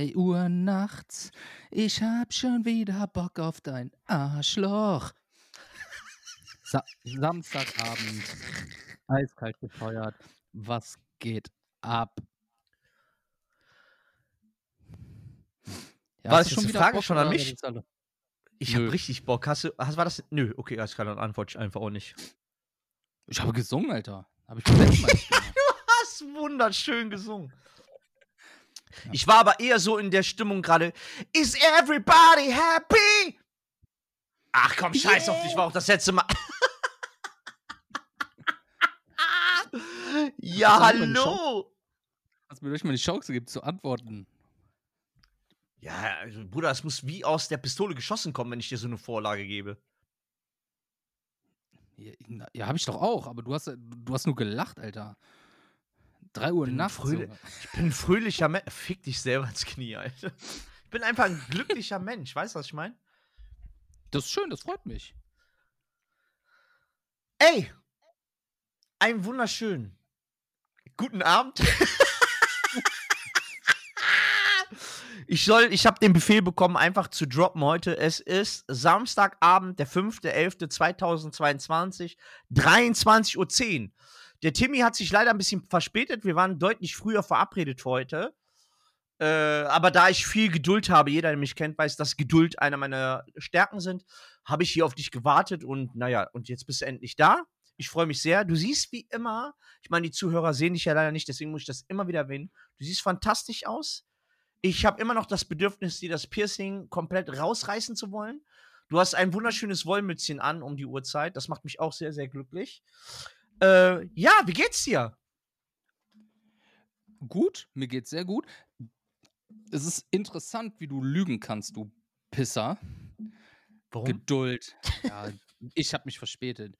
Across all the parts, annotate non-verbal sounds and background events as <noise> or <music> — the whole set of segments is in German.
drei Uhr nachts. Ich hab schon wieder Bock auf dein Arschloch. Sa Samstagabend. Eiskalt gefeuert. Was geht ab? Ja, War das schon wieder Frage Bock, schon an mich? Ich habe richtig Bock. Hast du, hast, war das? Nö, okay, alles klar, dann antworte ich einfach auch nicht. Ich habe gesungen, Alter. Habe ich beim letzten Mal <laughs> gemacht. Du hast wunderschön gesungen. Ich war aber eher so in der Stimmung gerade. Is everybody happy? Ach komm, scheiß auf dich, war auch das letzte Mal. <laughs> ja, Hast du mir die hallo. Hast mir durch mal die Chance gegeben zu antworten. Ja, also, Bruder, es muss wie aus der Pistole geschossen kommen, wenn ich dir so eine Vorlage gebe. Ja, ja habe ich doch auch, aber du hast, du hast nur gelacht, Alter. Drei Uhr bin nachts. Junge. Ich bin ein fröhlicher Mensch. Fick dich selber ins Knie, Alter. Ich bin einfach ein glücklicher Mensch. Weißt du, was ich meine? Das ist schön, das freut mich. Ey! Einen wunderschönen guten Abend. <laughs> Ich soll, ich habe den Befehl bekommen, einfach zu droppen heute. Es ist Samstagabend, der 5.11.2022, 23.10 Uhr. Der Timmy hat sich leider ein bisschen verspätet. Wir waren deutlich früher verabredet heute. Äh, aber da ich viel Geduld habe, jeder, der mich kennt, weiß, dass Geduld einer meiner Stärken sind, habe ich hier auf dich gewartet und naja, und jetzt bist du endlich da. Ich freue mich sehr. Du siehst wie immer, ich meine, die Zuhörer sehen dich ja leider nicht, deswegen muss ich das immer wieder erwähnen. Du siehst fantastisch aus. Ich habe immer noch das Bedürfnis, dir das Piercing komplett rausreißen zu wollen. Du hast ein wunderschönes Wollmützchen an um die Uhrzeit. Das macht mich auch sehr, sehr glücklich. Äh, ja, wie geht's dir? Gut, mir geht's sehr gut. Es ist interessant, wie du lügen kannst, du Pisser. Warum? Geduld. <laughs> Ja, ich habe mich verspätet.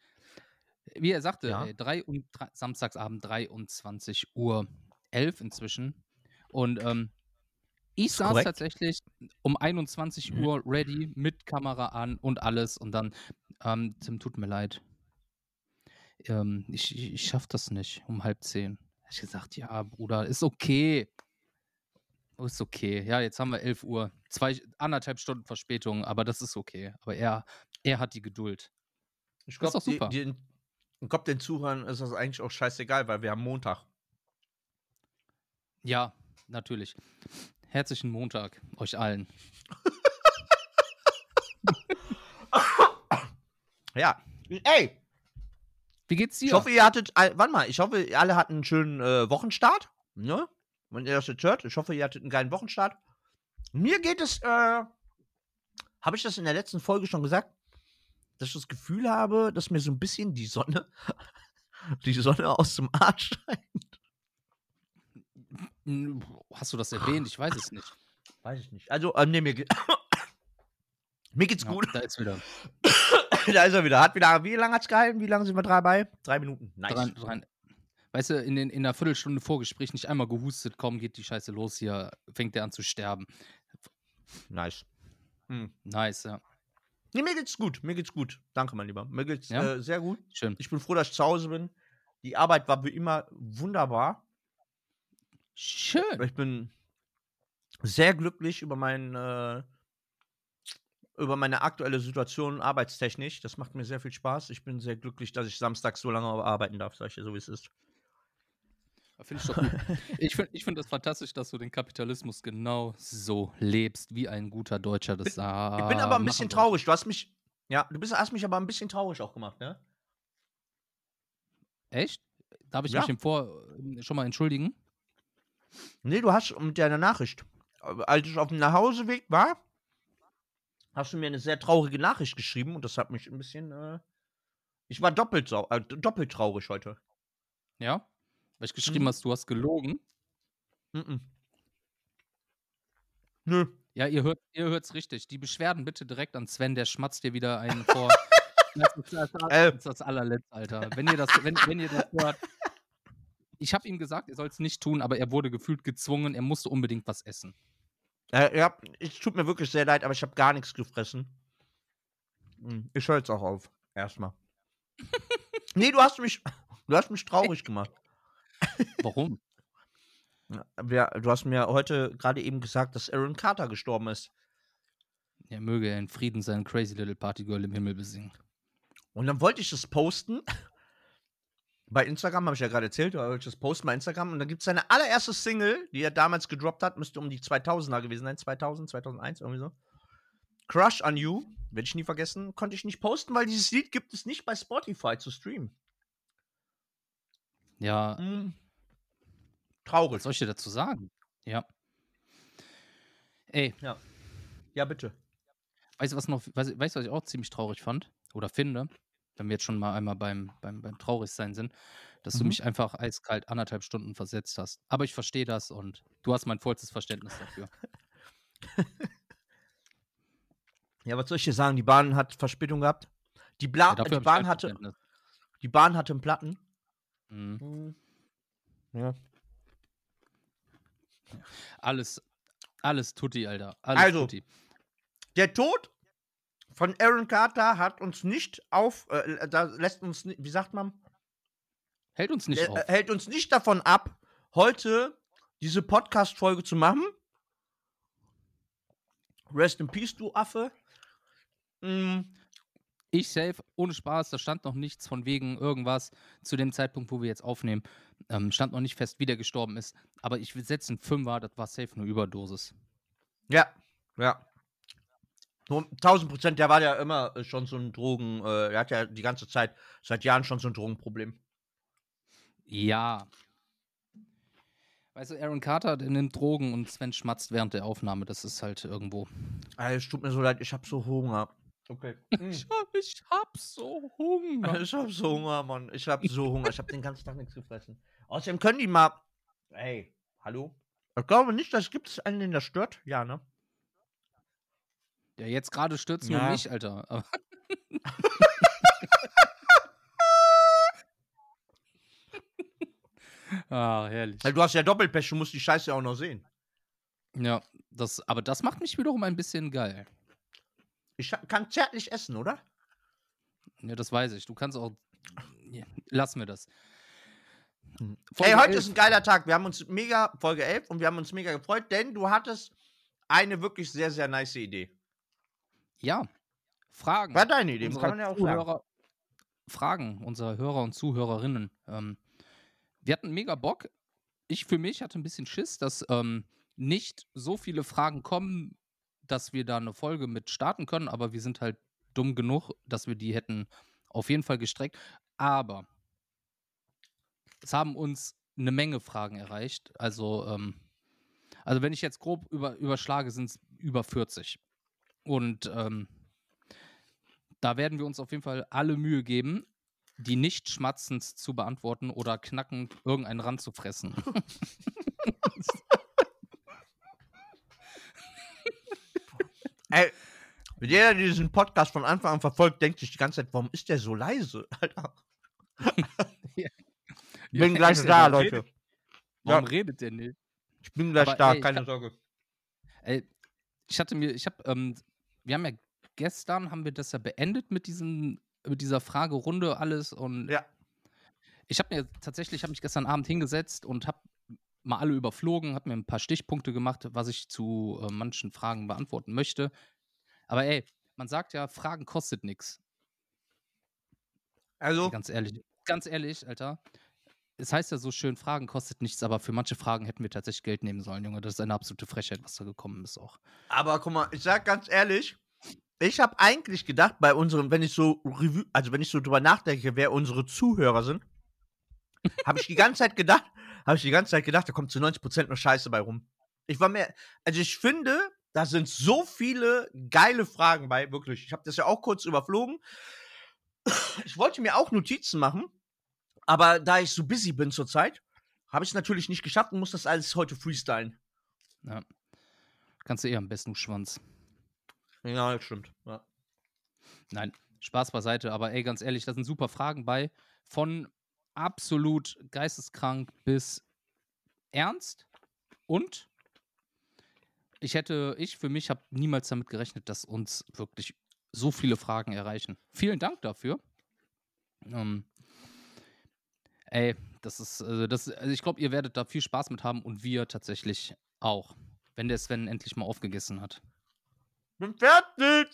Wie er sagte, Ja. ey, drei und, drei, Samstagsabend 23 Uhr 11 inzwischen. Und ähm, ich saß korrekt. tatsächlich um 21 Mhm. Uhr ready mit Kamera an und alles. Und dann, ähm, Tim, tut mir leid. Ähm, ich, ich, ich schaff das nicht um halb zehn. Hab ich gesagt, ja, Bruder, ist okay. Ist okay. Ja, jetzt haben wir 11 Uhr. Zwei, anderthalb Stunden Verspätung, aber das ist okay. Aber er, er hat die Geduld. Ich Das ist doch die- super. Die, ich glaube, den Zuhörern ist das eigentlich auch scheißegal, weil wir haben Montag. Ja, natürlich. Herzlichen Montag euch allen. <laughs> Ja. Ey, Wie geht's dir? ich hoffe, ihr hattet, warte mal, ich hoffe, ihr alle hatten einen schönen äh, Wochenstart. Ne? Wenn ihr das jetzt hört, ich hoffe, ihr hattet einen geilen Wochenstart. Mir geht es, äh, habe ich das in der letzten Folge schon gesagt, dass ich das Gefühl habe, dass mir so ein bisschen die Sonne, <laughs> die Sonne aus dem Arsch scheint. Hm, Hast du das erwähnt? Ich weiß es nicht. Weiß ich nicht. Also, ähm, nee, mir, ge- <coughs> mir geht's Ja, gut. da ist wieder. <coughs> <laughs> da ist er wieder. Hat wieder, wie lange hat's gehalten? Wie lange sind wir dabei? Drei Minuten. Nice. Dran, dran. Weißt du, in, den, in einer Viertelstunde Vorgespräch nicht einmal gehustet, kaum geht die Scheiße los hier, fängt der an zu sterben. Nice. Hm. Nice, ja. Nee, mir geht's gut. Mir geht's gut. Danke, mein Lieber. Mir geht's Ja? äh, sehr gut. Schön. Ich bin froh, dass ich zu Hause bin. Die Arbeit war wie immer wunderbar. Schön. Ich bin sehr glücklich über mein, äh, über meine aktuelle Situation arbeitstechnisch. Das macht mir sehr viel Spaß. Ich bin sehr glücklich, dass ich samstags so lange arbeiten darf, sag ich dir so, wie es ist. Finde ich doch gut. Ich finde ich find das fantastisch, dass du den Kapitalismus genau so lebst, wie ein guter Deutscher das Ich bin aber ein bisschen traurig. Du hast mich, ja, du bist, hast mich aber ein bisschen traurig auch gemacht, ne? Echt? Darf ich Ja. mich im Vor äh, schon mal entschuldigen? Nee, du hast mit deiner Nachricht. Als ich auf dem Nachhauseweg war, hast du mir eine sehr traurige Nachricht geschrieben und das hat mich ein bisschen. Äh, ich war doppelt, sau äh, doppelt traurig heute. Ja? Weil ich geschrieben Mhm. hast, du hast gelogen. Mhm. Nö. Ja, ihr hört ihr hört's richtig. Die Beschwerden bitte direkt an Sven, der schmatzt dir wieder einen vor. <laughs> Das ist das, das, Äh. ist das allerletzte, Alter. Wenn ihr das, wenn, wenn ihr das hört. Ich habe ihm gesagt, er soll es nicht tun, aber er wurde gefühlt gezwungen, er musste unbedingt was essen. Äh, ja, es tut mir wirklich sehr leid, aber ich habe gar nichts gefressen. Hm, Ich höre jetzt auch auf. Erstmal. <laughs> nee, du hast mich. Du hast mich traurig gemacht. Warum? <laughs> wer, du hast mir heute gerade eben gesagt, dass Aaron Carter gestorben ist. Er möge er in Frieden seinen Crazy Little Party Girl im Himmel besingen. Und dann wollte ich das posten. Bei Instagram habe ich ja gerade erzählt, da wollte ich das posten bei Instagram. Und dann gibt es seine allererste Single, die er damals gedroppt hat, müsste um die 2000er gewesen sein. 2000, 2001, irgendwie so. Crush on You, werde ich nie vergessen, konnte ich nicht posten, weil dieses Lied gibt es nicht bei Spotify zu streamen. Ja, Hm. was Traurig. soll ich dir dazu sagen? Ja. Ey, Ja, bitte. weißt du, was noch, weißt, weißt du, was ich auch ziemlich traurig fand oder finde, wenn wir jetzt schon mal einmal beim, beim, beim Traurigsein sind, dass du Mhm. mich einfach eiskalt anderthalb Stunden versetzt hast. Aber ich verstehe das und du hast mein vollstes Verständnis dafür. <laughs> Ja, was soll ich dir sagen? Die Bahn hat Verspätung gehabt. Die, Bla Ja, die, Bahn hatte, die Bahn hatte einen Platten. Mhm. Ja. Alles, alles Tutti, Alter. Alles Also, Tutti. Der Tod von Aaron Carter hat uns nicht auf, äh, da lässt uns, wie sagt man, Hält uns nicht äh, auf. hält uns nicht davon ab, heute diese Podcast-Folge zu machen. Rest in Peace, du Affe. Mm, Ich safe, ohne Spaß, da stand noch nichts von wegen irgendwas zu dem Zeitpunkt, wo wir jetzt aufnehmen. Ähm, stand noch nicht fest, wie der gestorben ist. Aber ich will setzen Fünfer, das war safe eine Überdosis. ja, ja. Nur 1000 Prozent, der war ja immer äh, schon so ein Drogen, äh, er hat ja die ganze Zeit, seit Jahren schon so ein Drogenproblem. Ja. Weißt du, Aaron Carter, der nimmt Drogen und Sven schmatzt während der Aufnahme. Das ist halt irgendwo. Ey, es tut mir so leid, ich hab so Hunger. Okay. <laughs> hab, ich hab so Hunger. Ich hab so Hunger, Mann. Ich hab so Hunger. Ich hab den ganzen Tag nichts gefressen. Außerdem können die mal. Ey, hallo? Ich glaube nicht, dass gibt es einen, den das stört. Ja, ne? Ja, jetzt gerade stürzt nur Ja. mich, Alter. Aber- <laughs> ah, herrlich. Du hast ja Doppelpech, du musst die Scheiße auch noch sehen. Ja, das, aber das macht mich wiederum ein bisschen geil. Ich kann zärtlich essen, oder? Ja, das weiß ich. Du kannst auch. Ja, lass mir das. Hm. Folge Ey, heute 11. ist ein geiler Tag. Wir haben uns mega, Folge 11, und wir haben uns mega gefreut, denn du hattest eine wirklich sehr, sehr nice Idee. Ja. Fragen. War deine Idee, kann man ja auch sagen. Zuhörer, Fragen unserer Hörer und Zuhörerinnen. Ähm, wir hatten mega Bock. Ich für mich hatte ein bisschen Schiss, dass ähm, nicht so viele Fragen kommen, dass wir da eine Folge mit starten können, aber wir sind halt dumm genug, dass wir die hätten auf jeden Fall gestreckt. Aber es haben uns eine Menge Fragen erreicht. Also, ähm, also wenn ich jetzt grob über, überschlage, sind es über 40. Und ähm, da werden wir uns auf jeden Fall alle Mühe geben, die nicht schmatzend zu beantworten oder knackend irgendeinen Rand zu fressen. <laughs> Ey, jeder, der diesen Podcast von Anfang an verfolgt, denkt sich die ganze Zeit, warum ist der so leise? Alter. <laughs> Ich bin gleich ist da, Leute. Redet, warum Ja. redet der nicht? Ich bin gleich Aber, da, ey, keine hab- Sorge. Ey, ich hatte mir, ich habe, ähm, wir haben ja gestern haben wir das ja beendet mit diesen, mit dieser Fragerunde alles und Ja. ich habe mir tatsächlich, habe mich gestern Abend hingesetzt und habe mal alle überflogen, habe mir ein paar Stichpunkte gemacht, was ich zu äh, manchen Fragen beantworten möchte. Aber ey, man sagt ja, Fragen kostet nichts. Also, Ganz ehrlich, ganz ehrlich, Alter. Es heißt ja so schön, Fragen kostet nichts, aber für manche Fragen hätten wir tatsächlich Geld nehmen sollen, Junge. Das ist eine absolute Frechheit, was da gekommen ist auch. aber guck mal, ich sag ganz ehrlich, ich habe eigentlich gedacht, bei unseren, wenn ich so Revue, also wenn ich so drüber nachdenke, wer unsere Zuhörer sind, habe ich die ganze Zeit gedacht, habe ich die ganze Zeit gedacht, da kommt zu 90% nur Scheiße bei rum. Ich war mir, also ich finde, da sind so viele geile Fragen bei, wirklich. Ich habe das ja auch kurz überflogen. Ich wollte mir auch Notizen machen, aber da ich so busy bin zurzeit, habe ich es natürlich nicht geschafft und muss das alles heute freestylen. Kannst du eher am besten, Schwanz. Ja, das stimmt. Ja. Nein, Spaß beiseite, aber ey, ganz ehrlich, da sind super Fragen bei. Von absolut geisteskrank bis ernst. Und ich hätte, ich für mich habe niemals damit gerechnet, dass uns wirklich so viele Fragen erreichen. Vielen Dank dafür. Ähm, ey, das ist, äh, das, also ich glaube, ihr werdet da viel Spaß mit haben und wir tatsächlich auch, wenn der Sven endlich mal aufgegessen hat. Bin fertig!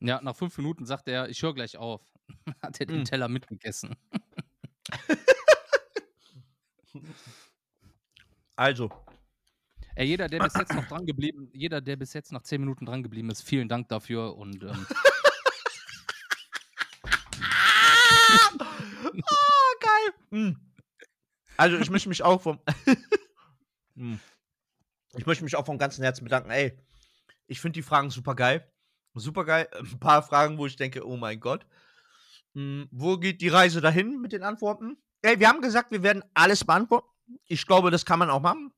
Ja, nach fünf Minuten sagt er, ich höre gleich auf. <laughs> hat er den Mm. Teller mitgegessen. <laughs> Also, Ey, jeder, der bis jetzt noch dran geblieben, jeder, der bis jetzt nach zehn Minuten dran geblieben ist, vielen Dank dafür und ähm! <laughs> Mm. Also, ich möchte mich auch vom. Mm. <laughs> ich möchte mich auch vom ganzen Herzen bedanken. Ey, ich finde die Fragen super geil. Super geil. Ein paar Fragen, wo ich denke, oh mein Gott. Mm, wo geht die Reise dahin mit den Antworten? Ey, wir haben gesagt, wir werden alles beantworten. Ich glaube, das kann man auch machen.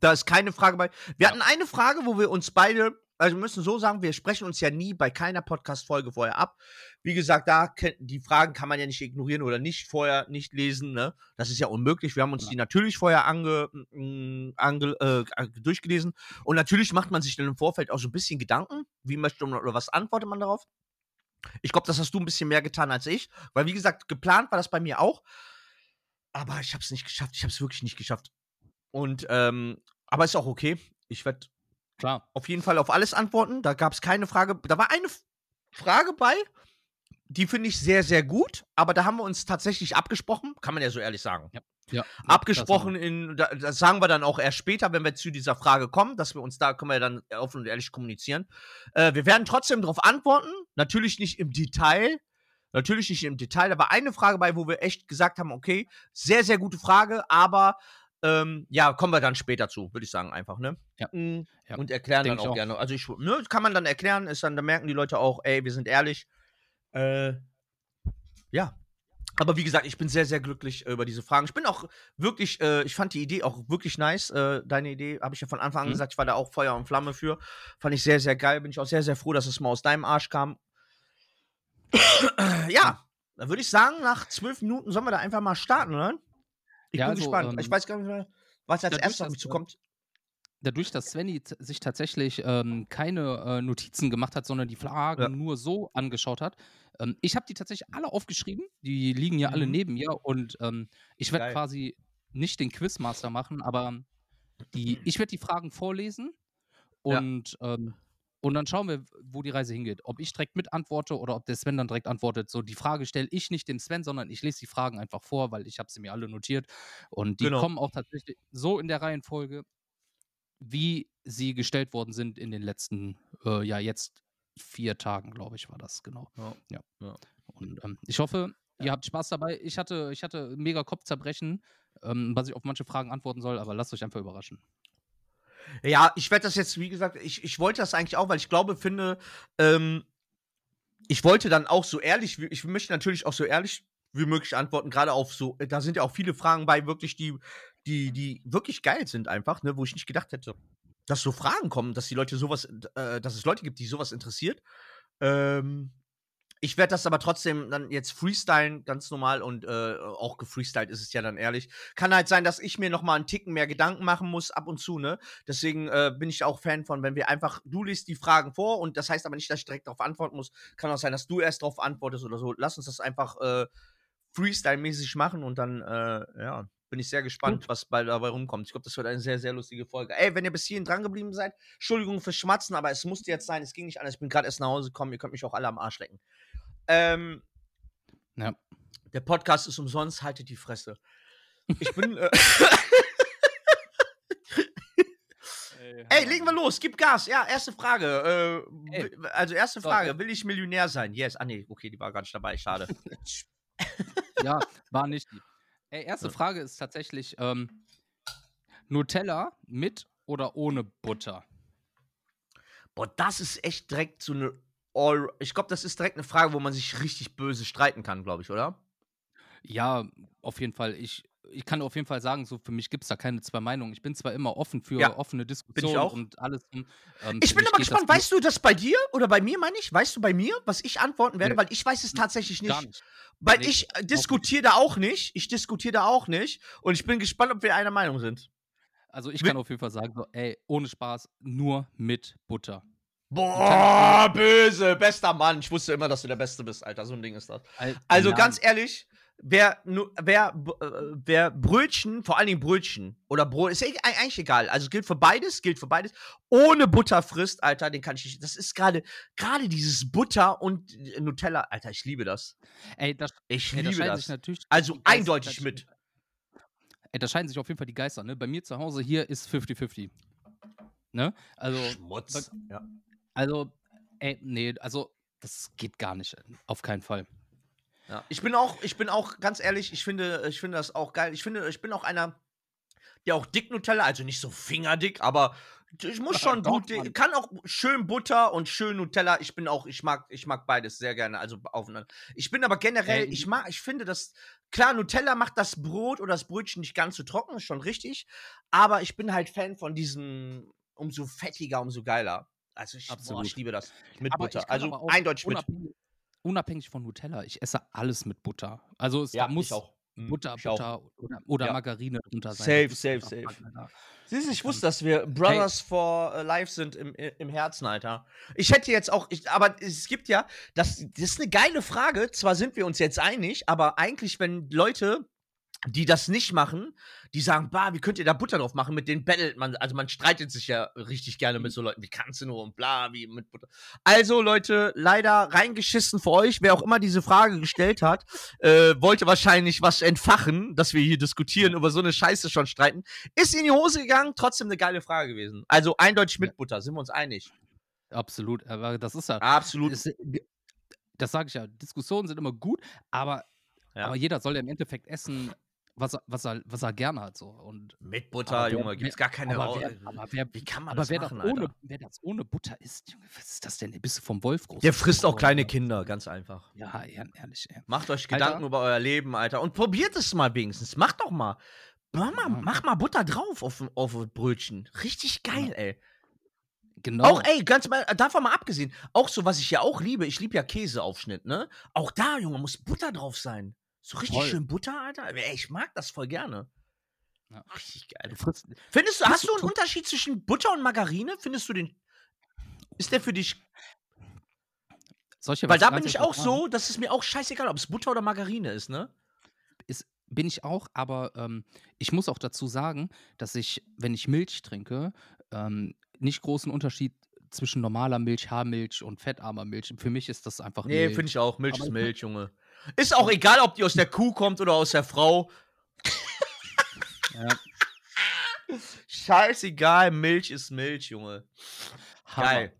Da ist keine Frage bei. Wir Ja. hatten eine Frage, wo wir uns beide, also wir müssen so sagen, wir sprechen uns ja nie bei keiner Podcast-Folge vorher ab. Wie gesagt, da die Fragen kann man ja nicht ignorieren oder nicht vorher nicht lesen. Ne? Das ist ja unmöglich. Wir haben uns Ja. die natürlich vorher ange, mm, ange, äh, an- durchgelesen. Und natürlich macht man sich dann im Vorfeld auch so ein bisschen Gedanken, wie möchte man oder was antwortet man darauf. Ich glaube, das hast du ein bisschen mehr getan als ich. Weil, wie gesagt, geplant war das bei mir auch. Aber ich habe es nicht geschafft. Ich habe es wirklich nicht geschafft. Und, ähm, aber ist auch okay. Ich werde klar. auf jeden Fall auf alles antworten. Da gab es keine Frage. Da war eine Frage bei, die finde ich sehr, sehr gut. Aber da haben wir uns tatsächlich abgesprochen. Kann man ja so ehrlich sagen. Ja, ja, Abgesprochen in, da- das sagen wir dann auch erst später, wenn wir zu dieser Frage kommen, dass wir uns da, können wir ja dann offen und ehrlich kommunizieren. Äh, wir werden trotzdem darauf antworten. Natürlich nicht im Detail. Natürlich nicht im Detail. Da war eine Frage bei, wo wir echt gesagt haben, okay, sehr, sehr gute Frage, aber ähm, ja, kommen wir dann später zu, würde ich sagen, einfach, ne? Ja. Mm, Ja. Und erklären Denk dann auch, auch. gerne. Also ich, ne, kann man dann erklären, ist dann, da merken die Leute auch, ey, wir sind ehrlich. Äh, ja. Aber wie gesagt, ich bin sehr, sehr glücklich äh, über diese Fragen. Ich bin auch wirklich, äh, ich fand die Idee auch wirklich nice. Äh, deine Idee habe ich ja von Anfang an Mhm. gesagt, ich war da auch Feuer und Flamme für. Fand ich sehr, sehr geil. Bin ich auch sehr, sehr froh, dass es mal aus deinem Arsch kam. ja, dann würde ich sagen, nach zwölf Minuten sollen wir da einfach mal starten, oder? Ich Ja, bin also, gespannt. ähm, ich weiß gar nicht mehr, was als erstes auf mich äh, zukommt. dadurch, dass Svenny sich tatsächlich ähm, keine äh, Notizen gemacht hat, sondern die Fragen Ja. nur so angeschaut hat, ähm, ich habe die tatsächlich alle aufgeschrieben. Die liegen ja alle Mhm. neben mir und ähm, ich werde quasi nicht den Quizmaster machen, aber die, <clears throat> ich werde die Fragen vorlesen Ja. und, ähm, und dann schauen wir, wo die Reise hingeht. Ob ich direkt mit antworte oder ob der Sven dann direkt antwortet. So, die Frage stelle ich nicht dem Sven, sondern ich lese die Fragen einfach vor, weil ich habe sie mir alle notiert. Und die Genau. kommen auch tatsächlich so in der Reihenfolge, wie sie gestellt worden sind in den letzten, äh, ja, jetzt vier Tagen, glaube ich, war das, genau. Ja. Ja. Ja. Und ähm, ich hoffe, ihr habt Spaß dabei. Ich hatte, ich hatte mega Kopfzerbrechen, ähm, was ich auf manche Fragen antworten soll, aber lasst euch einfach überraschen. Ja, ich werde das jetzt, wie gesagt, ich, ich wollte das eigentlich auch, weil ich glaube, finde, ähm, ich wollte dann auch so ehrlich, ich möchte natürlich auch so ehrlich wie möglich antworten, gerade auf so, da sind ja auch viele Fragen bei, wirklich, die, die, die wirklich geil sind einfach, ne, wo ich nicht gedacht hätte, dass so Fragen kommen, dass die Leute sowas, äh, dass es Leute gibt, die sowas interessiert. Ähm, ich werde das aber trotzdem dann jetzt freestylen, ganz normal und äh, auch gefreestylt ist es ja dann ehrlich. Kann halt sein, dass ich mir noch mal einen Ticken mehr Gedanken machen muss ab und zu, ne? Deswegen äh, bin ich auch Fan von, wenn wir einfach, du liest die Fragen vor und das heißt aber nicht, dass ich direkt darauf antworten muss. Kann auch sein, dass du erst darauf antwortest oder so. Lass uns das einfach äh, Freestyle-mäßig machen und dann, äh, ja, bin ich sehr gespannt, was bald dabei rumkommt. Ich glaube, das wird eine sehr, sehr lustige Folge. Ey, wenn ihr bis hierhin dran geblieben seid, Entschuldigung fürs Schmatzen, aber es musste jetzt sein, es ging nicht anders. Ich bin gerade erst nach Hause gekommen, ihr könnt mich auch alle am Arsch lecken. Ähm, Ja. der Podcast ist umsonst, haltet die Fresse. Ich bin. Äh, ey, legen wir los, gib Gas. Ja, erste Frage. Äh, Also, erste Frage. Will ich Millionär sein? Yes. Ah, nee, okay, die war gar nicht dabei, schade. <laughs> ja, war nicht. Ey, erste Ja. Frage ist tatsächlich ähm, Nutella mit oder ohne Butter? Boah, das ist echt direkt so eine. All ich glaube, das ist direkt eine Frage, wo man sich richtig böse streiten kann, glaube ich, oder? Ja, auf jeden Fall. Ich, ich kann auf jeden Fall sagen, so für mich gibt es da keine zwei Meinungen. Ich bin zwar immer offen für Ja, offene Diskussionen und alles. Ähm, Ich bin aber gespannt, weißt du das bei dir oder bei mir, meine ich? Weißt du bei mir, was ich antworten werde? Nee. Weil ich weiß es tatsächlich nicht. nicht. Weil Nee, ich äh, diskutiere da auch nicht. Ich diskutiere da auch nicht. Und ich bin gespannt, ob wir einer Meinung sind. Also ich kann auf jeden Fall sagen, so, ey, ohne Spaß, nur mit Butter. Boah, böse, bester Mann. Ich wusste immer, dass du der Beste bist, Alter. So ein Ding ist das. Al- Also Nein. ganz ehrlich, wer, wer, äh, wer Brötchen, vor allen Dingen Brötchen oder Brot, ist eig- eigentlich egal. Also gilt für beides, gilt für beides. Ohne Butter frisst, Alter, den kann ich nicht. Das ist gerade, gerade dieses Butter und Nutella, Alter, ich liebe das. Ey, das, Ich ey, liebe das. Also die Geister- eindeutig da- mit. Ey, da scheiden sich auf jeden Fall die Geister, ne? Bei mir zu Hause hier ist 50-50. Ne? Also, Schmutz. Ja. Also, ey, nee, also, das geht gar nicht. Auf keinen Fall. Ja. Ich bin auch, ich bin auch ganz ehrlich, ich finde, ich finde das auch geil. Ich finde, ich bin auch einer, der auch dick Nutella, also nicht so fingerdick, aber ich muss <laughs> schon gut, kann auch schön Butter und schön Nutella. Ich bin auch, ich mag, ich mag beides sehr gerne, also aufeinander. Ich bin aber generell, Ey, ich mag, ich finde das, klar, Nutella macht das Brot oder das Brötchen nicht ganz so trocken, ist schon richtig, aber ich bin halt Fan von diesem, umso fettiger, umso geiler. Also ich, boah, ich liebe das mit Aber Butter. Also aber auch eindeutig mit. unabhängig, unabhängig von Nutella, ich esse alles mit Butter. Also, es Ja, muss ich auch. Mhm, Butter, ich auch. Butter oder, oder Ja. Margarine drunter sein. Safe, safe, safe. Siehst du, ich wusste, dass wir Brothers for äh, Life sind im, im Herzen, Alter. Ich hätte jetzt auch, ich, aber es gibt ja, das, das ist eine geile Frage. Zwar sind wir uns jetzt einig, aber eigentlich, wenn Leute, die das nicht machen, die sagen, bah, wie könnt ihr da Butter drauf machen? Mit denen battelt man, also man streitet sich ja richtig gerne mit so Leuten, wie kannst du nur und bla, wie mit Butter. Also, Leute, leider reingeschissen für euch. Wer auch immer diese Frage gestellt hat, äh, wollte wahrscheinlich was entfachen, dass wir hier diskutieren, über so eine Scheiße schon streiten. Ist in die Hose gegangen, trotzdem eine geile Frage gewesen. Also eindeutig mit Butter, sind wir uns einig. Absolut. Aber das ist ja. Absolut. Es, das sage ich ja. Diskussionen sind immer gut, aber, Ja. aber jeder soll ja im Endeffekt essen, was er, was er, was er gerne hat. So. Und, Mit Butter, aber wer- Junge, gibt's gar keine aber wer, aber wer, Wie kann man aber das wer, machen, das ohne, Alter? wer das ohne Butter isst, Junge, was ist das denn? Bist du vom Wolf groß? Der frisst auch kleine Kinder. Ganz einfach. Ja, ehr- ehrlich, ey. Macht euch Alter. Gedanken über euer Leben, Alter. Und probiert es mal wenigstens. Macht doch mal. Mach mal, Ja. mach mal Butter drauf auf, auf ein Brötchen. Richtig geil, ey. Genau. Auch, ey, ganz mal, davon mal abgesehen, auch so, was ich ja auch liebe, ich liebe ja Käseaufschnitt, ne? Auch da, Junge, muss Butter drauf sein. So richtig Voll. schön Butter, Alter. Ich mag das voll gerne. Ja. Richtig geil. Frisst, Findest du, hast du- einen Unterschied zwischen Butter und Margarine? Findest du den. Ist der für dich. soll ich dir Weil da bin ich auch so, dass es mir auch scheißegal, ob es Butter oder Margarine ist, ne? ist, bin ich auch, aber ähm, ich muss auch dazu sagen, dass ich, wenn ich Milch trinke, ähm, nicht großen Unterschied zwischen normaler Milch, Haarmilch und fettarmer Milch. Für mich ist das einfach Nee, finde ich auch. Milch Aber ist Milch, Junge. Ist auch egal, ob die aus der Kuh kommt oder aus der Frau. Ja, Scheißegal, Milch ist Milch, Junge. Hammer. Geil.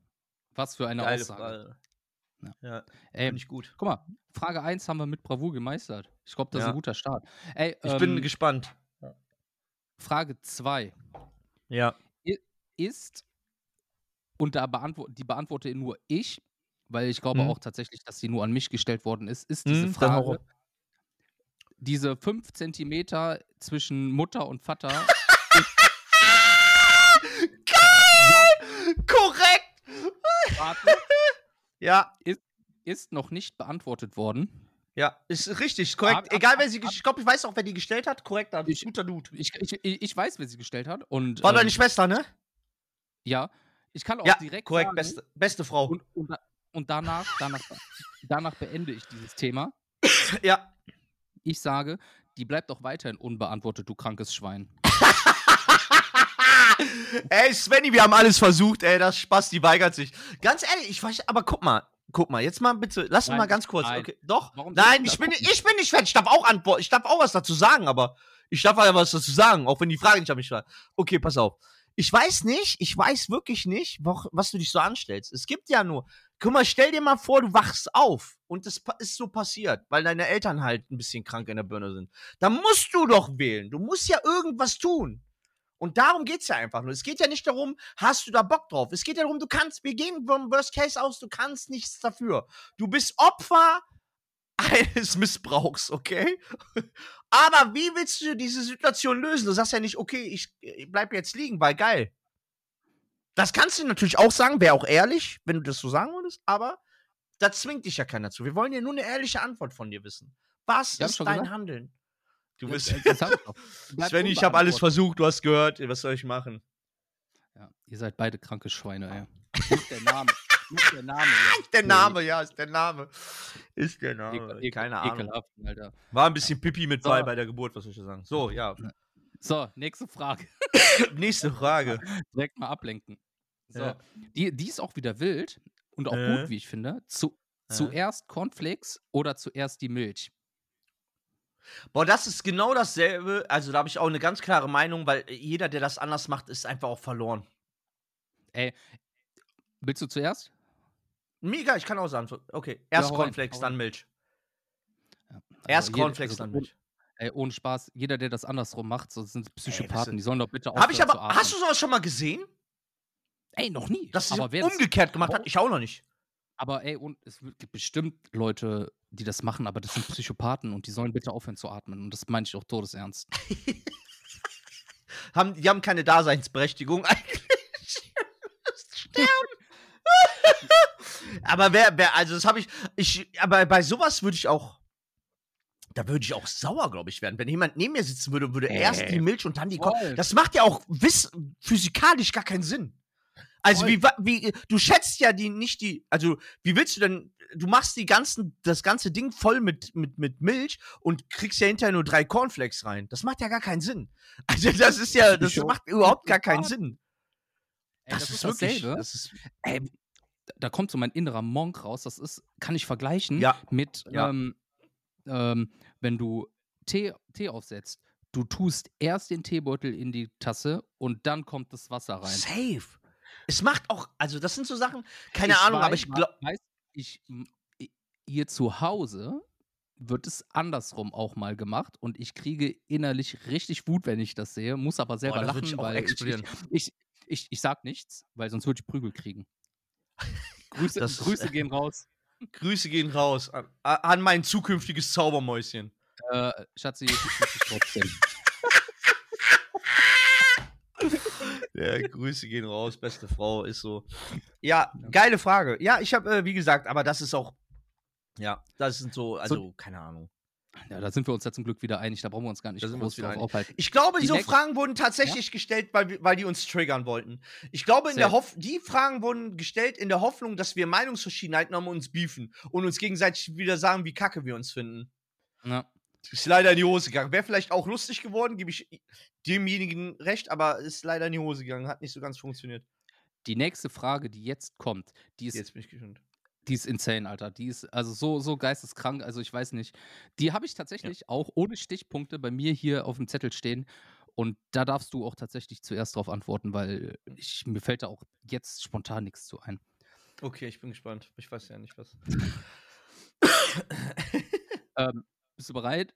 Was für eine Geile Aussage. Frage. Ja. Ja, Ey, ich gut. guck mal, Frage 1 haben wir mit Bravour gemeistert. Ich glaube, das ist Ja. ein guter Start. Ey, Ich ähm, bin gespannt. Frage 2 Ja. ist, und da beantwort, die beantworte nur ich, weil ich glaube Mhm. auch tatsächlich, dass sie nur an mich gestellt worden ist, ist diese Mhm, Frage, diese 5 Zentimeter zwischen Mutter und Vater, <laughs> Korrekt! warte, <laughs> Ja, ist noch nicht beantwortet worden. ja, ist richtig, korrekt. Ab- ab- Egal, wer ab- sie, ges- ich glaube, ich weiß auch, wer die gestellt hat. Korrekt, dann Ich- guter Dude. Ich, ich, ich weiß, wer sie gestellt hat. Und, War ähm, deine Schwester, ne? Ja, ich kann auch Ja, direkt korrekt, sagen, beste, beste Frau. Und, und, und danach, danach, danach beende ich dieses Thema. <coughs> ja. Ich sage, die bleibt auch weiterhin unbeantwortet, du krankes Schwein. <laughs> ey, Svenny, wir haben alles versucht, ey, das Spaß, die weigert sich. Ganz ehrlich, ich weiß, aber guck mal, guck mal, jetzt mal bitte, lass uns Nein, mal ganz kurz. nein. Okay, doch, Warum nein, ich bin, ich bin nicht fertig, ich darf auch antworten, ich darf auch was dazu sagen, aber ich darf ja was dazu sagen, auch wenn die Frage nicht an mich war. Okay, pass auf. Ich weiß nicht, ich weiß wirklich nicht, was du dich so anstellst. Es gibt ja nur, guck mal, stell dir mal vor, du wachst auf und das ist so passiert, weil deine Eltern halt ein bisschen krank in der Birne sind. Dann musst du doch wählen. Du musst ja irgendwas tun. Und darum geht's ja einfach nur. Es geht ja nicht darum, hast du da Bock drauf. Es geht ja darum, du kannst, wir gehen vom Worst Case aus, du kannst nichts dafür. Du bist Opfer <laughs> eines Missbrauchs, okay? <laughs> Aber wie willst du diese Situation lösen? Du sagst ja nicht, okay, ich, ich bleib jetzt liegen, weil geil. Das kannst du natürlich auch sagen, wäre auch ehrlich, wenn du das so sagen würdest, aber da zwingt dich ja keiner zu. Wir wollen ja nur eine ehrliche Antwort von dir wissen. Was Ja, hab ist dein gesagt. Handeln? Du Ja, bist. hab ich <laughs> ich habe alles versucht, du hast gehört. Was soll ich machen? Ja, ihr seid beide kranke Schweine, ey. Und der Name. Ist der Name, <laughs> ja. Ist der Name, ja, ist der Name. Ist der Name. Ekel, ekel, Keine Ahnung. Ekelhaft, Alter. War ein bisschen Pipi mit So. bei bei der Geburt, was soll ich da sagen? So, ja. So, nächste Frage. <laughs> Nächste Frage. Direkt mal ablenken. So, Ja. die, die ist auch wieder wild und auch Äh. gut, wie ich finde. Zu, Äh. Zuerst Cornflakes oder zuerst die Milch? Boah, das ist genau dasselbe. Also, da habe ich auch eine ganz klare Meinung, weil jeder, der das anders macht, ist einfach auch verloren. Ey, willst du zuerst? Mega, ich kann auch sagen. Okay, erst rein, Cornflakes, dann. Milch. Ja, Erst also jeder- Cornflakes, also dann Milch. Ey, ohne Spaß, jeder, der das andersrum macht, so sind Psychopathen, ist- die sollen doch bitte Hab ich aufhören aber. Hast du sowas schon mal gesehen? Ey, noch nie. Dass aber das- umgekehrt gemacht hat? Ich auch noch nicht. Aber ey, und es gibt bestimmt Leute, die das machen, aber das sind Psychopathen und die sollen bitte aufhören zu atmen. Und das meine ich auch todesernst. <laughs> Haben, die haben keine Daseinsberechtigung eigentlich. Sterben. <laughs> <laughs> aber wer, wer, also das habe ich, ich, aber bei sowas würde ich auch, da würde ich auch sauer, glaube ich, werden. Wenn jemand neben mir sitzen würde, würde erst Ey, die Milch und dann die voll. Das macht ja auch wiss, physikalisch gar keinen Sinn. Also Voll. wie, wie, du schätzt ja die nicht die, also wie willst du denn, du machst die ganzen, das ganze Ding voll mit, mit, mit Milch und kriegst ja hinterher nur drei Cornflakes rein. Das macht ja gar keinen Sinn. <laughs> Also das ist ja, das Psycho- macht überhaupt gar keinen. Sinn. Ey, Das, ist wirklich, dasselbe. das ist, Ey, da kommt so mein innerer Monk raus. Das ist, kann ich vergleichen ja, mit, Ja. ähm, ähm, wenn du Tee, Tee aufsetzt. Du tust erst den Teebeutel in die Tasse und dann kommt das Wasser rein. safe. Es macht auch, also das sind so Sachen, keine Ich Ahnung, aber weiß- ich glaube, ich, hier zu Hause wird es andersrum auch mal gemacht und ich kriege innerlich richtig Wut, wenn ich das sehe, muss aber selber würd lachen, ich weil ich, ich, ich, ich, ich sag nichts, weil sonst würde ich Prügel kriegen. <laughs> Grüße, Grüße gehen raus. Grüße gehen raus an, an mein zukünftiges Zaubermäuschen. Äh, Schatzi, ich trotzdem. <laughs> Ja, Grüße gehen raus, beste Frau, ist so. Ja, geile Frage. Ja, ich habe, äh, wie gesagt, aber das ist auch, ja, das sind so, also, keine Ahnung. Ja, da sind wir uns ja zum Glück wieder einig, da brauchen wir uns gar nicht groß drauf aufhalten. Ich glaube, Die so Fragen wurden tatsächlich gestellt, weil, weil die uns triggern wollten. Ich glaube, in der. Hoff die Fragen wurden gestellt in der Hoffnung, dass wir Meinungsverschiedenheiten haben und uns beefen und uns gegenseitig wieder sagen, wie kacke wir uns finden. Ja. Ist leider in die Hose gegangen. Wäre vielleicht auch lustig geworden, gebe ich demjenigen recht, aber ist leider in die Hose gegangen. Hat nicht so ganz funktioniert. Die nächste Frage, die jetzt kommt, die ist Jetzt bin ich gespannt. Die ist insane, Alter. Die ist also so, so geisteskrank. Also ich weiß nicht. Die habe ich tatsächlich auch ohne Stichpunkte bei mir hier auf dem Zettel stehen. Und da darfst du auch tatsächlich zuerst drauf antworten, weil ich, mir fällt da auch jetzt spontan nichts zu ein. Okay, ich bin gespannt. Ich weiß ja nicht was. Ähm, bist du bereit?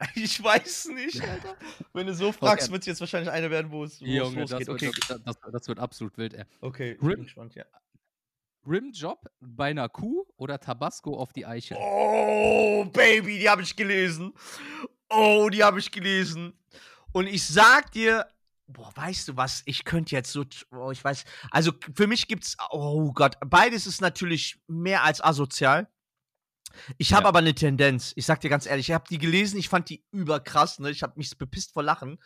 <laughs> Ich weiß nicht, Alter. Wenn du so fragst, Okay. wird es jetzt wahrscheinlich eine werden, wo es es Junge, das, losgeht. wird, Okay, das, das, wird absolut wild, ey. okay, ich Rim- bin gespannt, ja. Rimjob bei einer Kuh oder Tabasco auf die Eiche? Oh, Baby, die habe ich gelesen. Oh, die habe ich gelesen. Und ich sag dir, boah, weißt du was? Ich könnte jetzt so, oh, ich weiß, also für mich gibt's, oh Gott, beides ist natürlich mehr als asozial. Ich habe Ja. aber eine Tendenz. Ich sag dir ganz ehrlich, ich habe die gelesen, ich fand die überkrass, ne? Ich habe mich bepisst vor Lachen.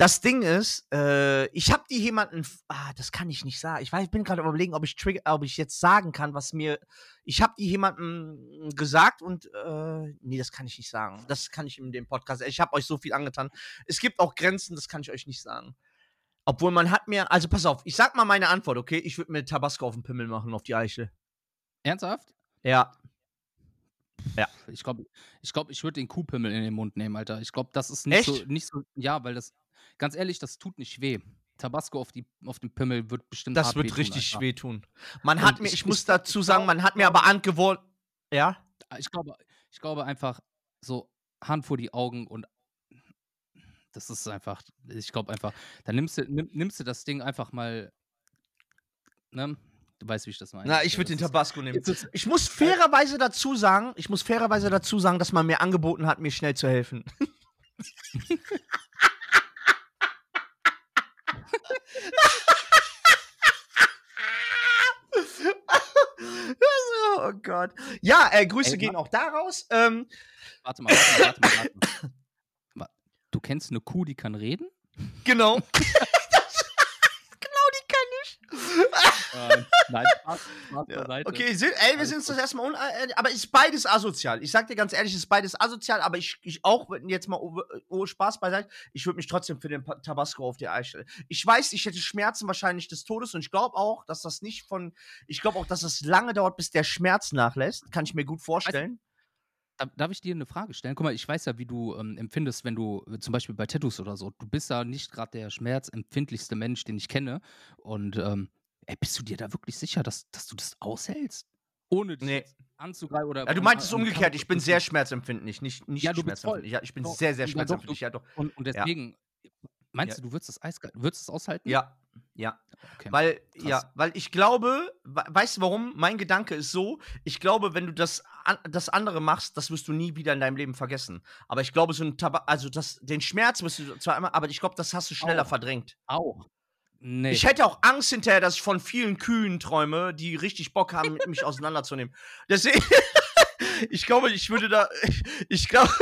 Das Ding ist, äh, ich habe die jemanden, ah, das kann ich nicht sagen. Ich weiß, ich bin gerade überlegen, ob ich trigger, ob ich jetzt sagen kann, was mir, ich habe die jemandem gesagt und, äh, nee, das kann ich nicht sagen. Das kann ich in dem Podcast, ich habe euch so viel angetan. Es gibt auch Grenzen, das kann ich euch nicht sagen. Obwohl man hat mir, also pass auf, ich sag mal meine Antwort, okay? Ich würde mir Tabasco auf den Pimmel machen, auf die Eichel. Ernsthaft? Ja. Ich glaube, ich, glaub, ich würde den Kuhpimmel in den Mund nehmen, Alter. Ich glaube, das ist nicht so, Echt? nicht so. Ja, weil das, ganz ehrlich, das tut nicht weh. Tabasco auf, die, auf den Pimmel wird bestimmt Das wird wehtun, richtig Alter. wehtun. Man Und hat mir, ich- ich, ich- muss dazu sagen, man hat mir aber angeboten. Ja? Ich glaube, ich glaube einfach, so Hand vor die Augen und das ist einfach, ich glaube einfach, dann nimmst du, nimm, nimmst du das Ding einfach mal, ne? Du weißt, wie ich das meine. Na, ich würde den Tabasco nehmen. Ich muss fairerweise dazu sagen, ich muss fairerweise dazu sagen, dass man mir angeboten hat, mir schnell zu helfen. <laughs> oh Gott. Ja, äh, Grüße Ey, gehen auch da raus. Ähm, Warte mal, warte mal, warte mal, warte mal. <laughs> Wa- Du kennst eine Kuh, die kann reden? genau. <laughs> das. Ähm, nein, Spaß, Spaß Ja. beiseite. Okay, sind, ey, wir sind uns das erstmal un äh, aber ist beides asozial. Ich sag dir ganz ehrlich, ist beides asozial, aber ich, ich auch, wenn jetzt mal oh, oh Spaß beiseite, ich würde mich trotzdem für den Tabasco auf die Eier stellen. Ich weiß, ich hätte Schmerzen wahrscheinlich des Todes und ich glaube auch, dass das nicht von, ich glaube auch, dass es lange dauert, bis der Schmerz nachlässt. Kann ich mir gut vorstellen. Darf- Darf ich dir eine Frage stellen? Guck mal, ich weiß ja, wie du ähm, empfindest, wenn du äh, zum Beispiel bei Tattoos oder so, du bist ja nicht gerade der schmerzempfindlichste Mensch, den ich kenne. Und ähm, ey, bist du dir da wirklich sicher, dass, dass du das aushältst? Ohne dich Nee. anzugreifen oder. Ja, du meintest es umgekehrt, ich bin sehr schmerzempfindlich, nicht, nicht Ja, du bist voll. schmerzempfindlich. Ja, ich bin Doch, sehr, sehr schmerzempfindlich. Ja, doch. Und, und deswegen, meinst du, du würdest das eiskalt, würdest du es aushalten? Ja, ja. Okay. Weil, Krass. ja, weil ich glaube, we- weißt du warum? Mein Gedanke ist so, ich glaube, wenn du das, an, das andere machst, das wirst du nie wieder in deinem Leben vergessen. Aber ich glaube, so ein Tabak, also das, den Schmerz wirst du zwar einmal, aber ich glaube, das hast du schneller Auch. verdrängt. Auch. Nee. Ich hätte auch Angst hinterher, dass ich von vielen Kühen träume, die richtig Bock haben, <laughs> mich auseinanderzunehmen. Deswegen, <laughs> ich glaube, ich würde da, <laughs> ich glaube,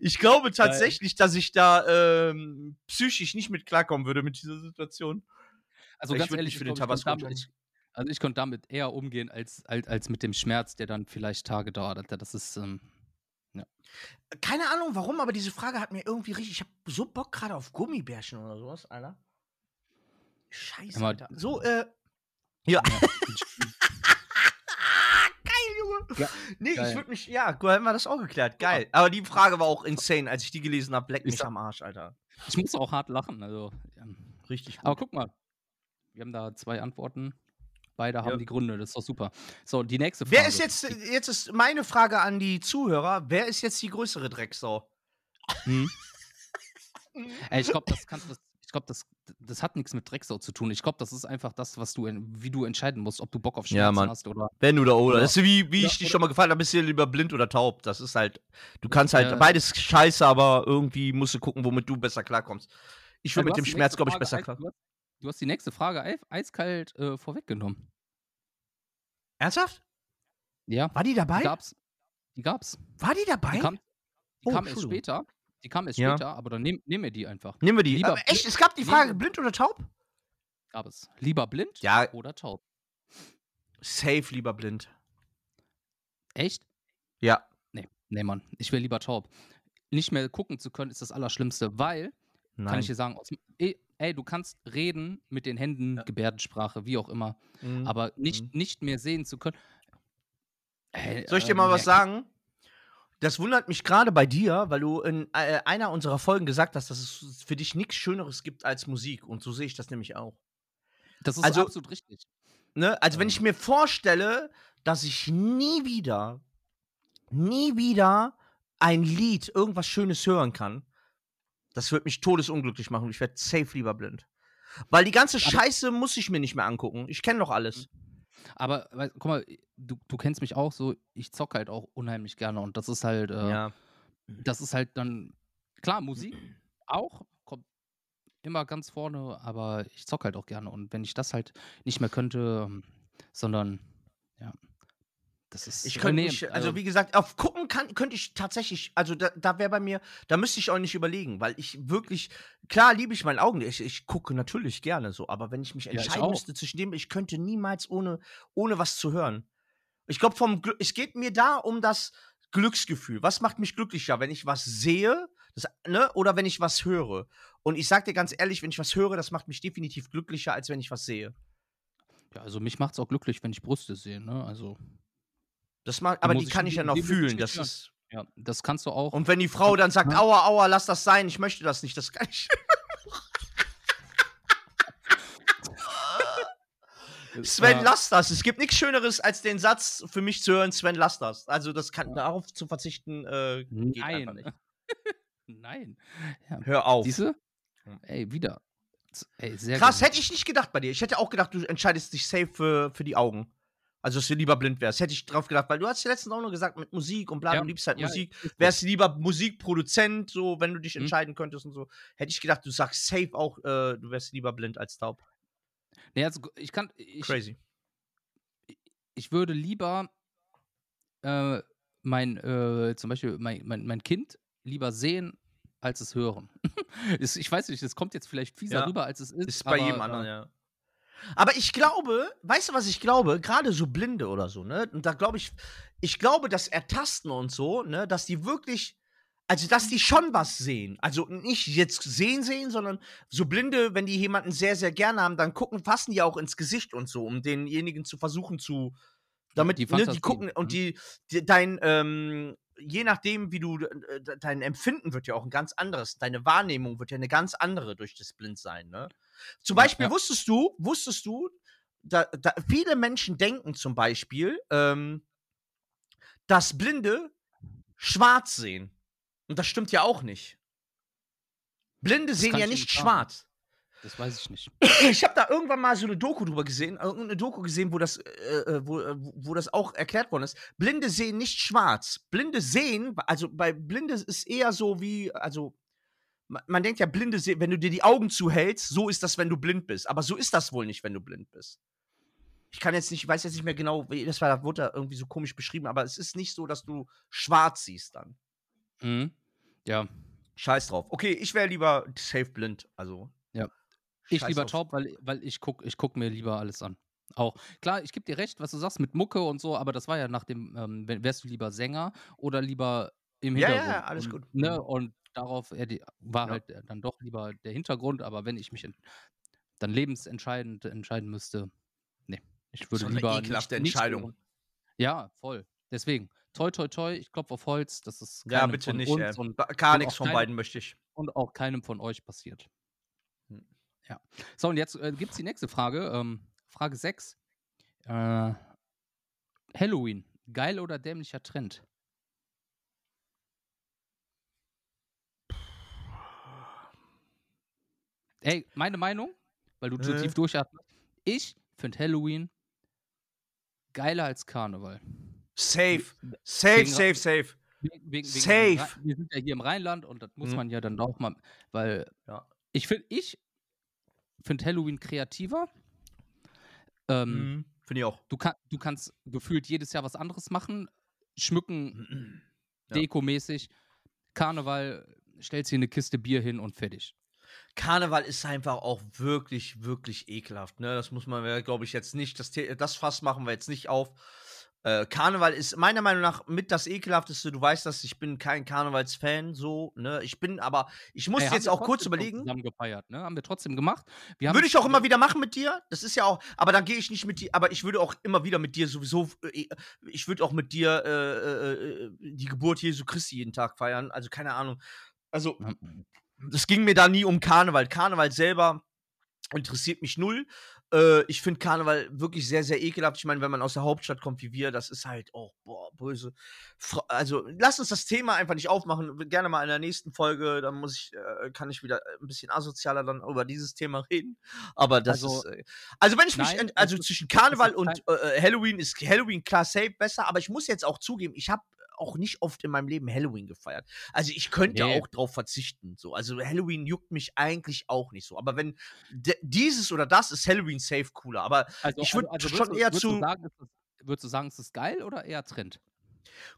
ich glaube tatsächlich, dass ich da ähm, psychisch nicht mit klarkommen würde mit dieser Situation. also ich ganz ehrlich, nicht für den ich ich Tabasco konnte damit, ich, also ich konnte damit eher umgehen als, als, als mit dem Schmerz, der dann vielleicht Tage dauert. Das ist, ähm, Keine Ahnung warum, aber diese Frage hat mir irgendwie richtig. Ich habe so Bock gerade auf Gummibärchen oder sowas, Alter. Scheiße, Alter. So, äh. Ja. ja, <laughs> Geil, Junge. Ja, nee, geil. ich würde mich. Ja, gut, haben wir das auch geklärt. Geil. Aber die Frage war auch insane, als ich die gelesen habe. Leck Ich mich sag- am Arsch, Alter. ich muss auch hart lachen. Also, ähm, Richtig. aber guck mal, wir haben da zwei Antworten. Beide haben Ja. die Gründe, das ist doch super. So, die nächste Frage. Wer ist jetzt. Jetzt ist meine Frage an die Zuhörer. Wer ist jetzt die größere Drecksau? Hm? <laughs> Ey, ich glaube, das kannst ich glaube, das, das hat nichts mit Drecksau zu tun. Ich glaube, das ist einfach das, was du, wie du entscheiden musst, ob du Bock auf Ja, Schmerzen Mann. hast oder. Wenn oder oder. Oder- Das ist wie, wie oder- ich dich schon mal gefragt habe, bist du lieber blind oder taub? Das ist halt. Du kannst halt Äh, beides scheiße, aber irgendwie musst du gucken, womit du besser klarkommst. Ich Ja, würde mit dem Schmerz, glaube ich, besser eis- klar. Du hast, die nächste Frage eiskalt äh, vorweggenommen. Ernsthaft? Ja, War die dabei? die gab's. Die gab's. War die dabei? Die kam, die Oh, kam erst später. Die kam erst Ja. später, aber dann nehm, nehmen wir die einfach. Nehmen wir die. Lieber Aber echt, es gab die Frage, blind oder taub? Gab es. Lieber blind Ja, oder taub? safe lieber blind. Echt? Ja. Nee, nee, Mann. Ich will lieber taub. Nicht mehr gucken zu können, ist das Allerschlimmste, weil, Nein. kann ich dir sagen, aus, dem- ey, ey, du kannst reden mit den Händen, Ja. Gebärdensprache, wie auch immer, Mhm. aber nicht, Mhm. nicht mehr sehen zu können. Ey, Soll ich dir äh, mal was nee. sagen? Das wundert mich gerade bei dir, weil du in äh, einer unserer Folgen gesagt hast, dass es für dich nichts Schöneres gibt als Musik. Und so sehe ich das nämlich auch. Das ist Also- absolut richtig. Ne? Also, wenn ich mir vorstelle, dass ich nie wieder, nie wieder ein Lied, irgendwas Schönes hören kann, das wird mich todesunglücklich machen. Ich werde safe lieber blind. Weil die ganze Scheiße muss ich mir nicht mehr angucken. Ich kenne doch alles. Aber wei- guck mal, du, du kennst mich auch so, ich zock halt auch unheimlich gerne und das ist halt, äh, Ja. das ist halt dann, klar, Musik auch, kommt immer ganz vorne, aber ich zock halt auch gerne und wenn ich das halt nicht mehr könnte, ähm, sondern, ja, das ist, Ich könnte nicht, also äh, wie gesagt, auf gucken kann, könnte ich tatsächlich, also da, da wäre bei mir, da müsste ich auch nicht überlegen, weil ich wirklich, klar liebe ich meine Augen, ich, ich gucke natürlich gerne so, aber wenn ich mich Ja, ich entscheiden müsste zwischen dem, ich könnte niemals ohne, ohne was zu hören. Ich glaube, vom es geht mir da um das Glücksgefühl. Was macht mich glücklicher, wenn ich was sehe, das, ne, oder wenn ich was höre? Und ich sag dir ganz ehrlich, wenn ich was höre, das macht mich definitiv glücklicher, als wenn ich was sehe. ja, also mich macht's auch glücklich, wenn ich Brüste sehe, ne, also, Das macht, aber die kann ich ja noch fühlen. Das ist. ja, das kannst du auch, Und wenn die Frau dann sagt, aua, aua, lass das sein, ich möchte das nicht, das kann ich. <laughs> Sven, lass das. Es gibt nichts Schöneres, als den Satz für mich zu hören, Sven, lass das. Also das kann, darauf zu verzichten, äh, geht einfach nein, nicht. <laughs> nein, ja, Hör auf. siehst du? Ja. Ey, wieder, ey, Krass, gerne. hätte ich nicht gedacht bei dir. Ich hätte auch gedacht, du entscheidest dich safe für, für die Augen. Also, dass du lieber blind wärst. Hätte ich drauf gedacht, weil du hast ja letztens auch noch gesagt, mit Musik und bla, Ja, du liebst halt ja, Musik. Wärst du lieber Musikproduzent, so, wenn du dich Mhm. entscheiden könntest und so. Hätte ich gedacht, du sagst safe auch, äh, du wärst lieber blind als taub. Nee, also ich kann, ich, Crazy. ich würde lieber äh, mein, äh, zum Beispiel mein, mein, mein Kind lieber sehen, als es hören. <laughs> Ich weiß nicht, das kommt jetzt vielleicht fieser Ja. rüber, als es ist. Ist bei jedem anderen, äh, ja. Aber ich glaube, weißt du, was ich glaube? Gerade so Blinde oder so, ne? Und da glaube ich, ich glaube, das Ertasten und so, ne, dass die wirklich, also dass die schon was sehen. Also nicht jetzt sehen sehen, sondern so Blinde, wenn die jemanden sehr, sehr gerne haben, dann gucken, fassen die auch ins Gesicht und so, um denjenigen zu versuchen zu, damit Die ne, die gucken und mhm. die, die dein, ähm, je nachdem, wie du, äh, de- dein Empfinden wird ja auch ein ganz anderes. Deine Wahrnehmung wird ja eine ganz andere durch das Blindsein, ne? Zum Beispiel ja. wusstest du, wusstest du, da, da, viele Menschen denken zum Beispiel, ähm, dass Blinde schwarz sehen. Und das stimmt ja auch nicht. Blinde Das sehen ja ich nicht schwarz. Das weiß ich nicht. Ich habe da irgendwann mal so eine Doku drüber gesehen, irgendeine Doku gesehen, wo das, äh, äh, wo, äh, wo das auch erklärt worden ist. Blinde sehen nicht schwarz. Blinde sehen, also bei Blinde ist eher so wie, also ma- man denkt ja, Blinde sehen, wenn du dir die Augen zuhältst, so ist das, wenn du blind bist. Aber so ist das wohl nicht, wenn du blind bist. Ich kann jetzt nicht, ich weiß jetzt nicht mehr genau, wie das war, da wurde da irgendwie so komisch beschrieben, aber es ist nicht so, dass du schwarz siehst dann. Mhm. Ja, Scheiß drauf. Okay, ich wäre lieber safe blind, also. Ja. ich Scheiß lieber drauf. taub, weil, weil ich guck, ich guck mir lieber alles an. Auch. Klar, ich gebe dir recht, was du sagst mit Mucke und so, aber das war ja nach dem, ähm, wärst du lieber Sänger oder lieber im Ja, ja, Hintergrund. ja, alles und, gut. Ne, Mhm. und darauf äh, die, war Ja. halt äh, dann doch lieber der Hintergrund, aber wenn ich mich ent- dann lebensentscheidend entscheiden müsste, nee, ich würde So eine lieber ekelhafte nicht, Entscheidung. Nicht, ja, voll. Deswegen, toi, toi, toi, ich klopfe auf Holz, das ist Ja, bitte von nicht, uns ey. und, Gar nichts von keinem- beiden möchte ich. und auch keinem von euch passiert. Hm. Ja. So, und jetzt äh, gibt es die nächste Frage. Ähm, Frage 6. Äh, Halloween. Geil oder dämlicher Trend? Ey, meine Meinung, weil du zu Äh. tief durchatmest. Ich finde Halloween geiler als Karneval. Safe. Safe, wegen- safe, safe. Wegen, wegen, Safe. Wir sind ja hier im Rheinland und das muss Mhm. man ja dann auch mal, weil Ja. ich finde, ich finde Halloween kreativer. Ähm, Mhm. Finde ich auch. du, kann, du kannst gefühlt jedes Jahr was anderes machen, schmücken, <clears throat> Ja. dekomäßig. Karneval, stellst hier eine Kiste Bier hin und fertig. Karneval ist einfach auch wirklich, wirklich ekelhaft. Ne? Das muss man, glaube ich, jetzt nicht. Das, das Fass machen wir jetzt nicht auf. Äh, Karneval ist meiner Meinung nach mit das ekelhafteste. Du weißt das, ich bin kein Karnevalsfan, so. Ne? Ich bin aber, ich muss Ey, haben jetzt auch kurz überlegen. Zusammen gefeiert, ne? Haben wir trotzdem gemacht. Wir Würde ich auch immer wieder machen mit dir. Das ist ja auch, aber dann gehe ich nicht mit dir, aber ich würde auch immer wieder mit dir sowieso, äh, ich würde auch mit dir äh, äh, äh, die Geburt Jesu Christi jeden Tag feiern. Also keine Ahnung. Also, es ging mir da nie um Karneval. Karneval selber interessiert mich null. Äh, ich finde Karneval wirklich sehr, sehr ekelhaft. Ich meine, wenn man aus der Hauptstadt kommt wie wir, das ist halt auch, boah, böse. Fra also, lass uns das Thema einfach nicht aufmachen. Gerne mal in der nächsten Folge, dann muss ich, äh, kann ich wieder ein bisschen asozialer dann über dieses Thema <laughs> reden. Aber das Also- ist, äh, also wenn ich mich, Nein, es also zwischen Karneval und kein- äh, Halloween ist Halloween klar safe besser, aber ich muss jetzt auch zugeben, ich habe auch nicht oft in meinem Leben Halloween gefeiert. Also ich könnte Nee. auch drauf verzichten. So. Also Halloween juckt mich eigentlich auch nicht so. Aber wenn dieses oder das ist Halloween safe cooler. Aber Also, ich würd würdest schon du- eher zu- sagen, würdest du sagen, ist das geil oder eher Trend?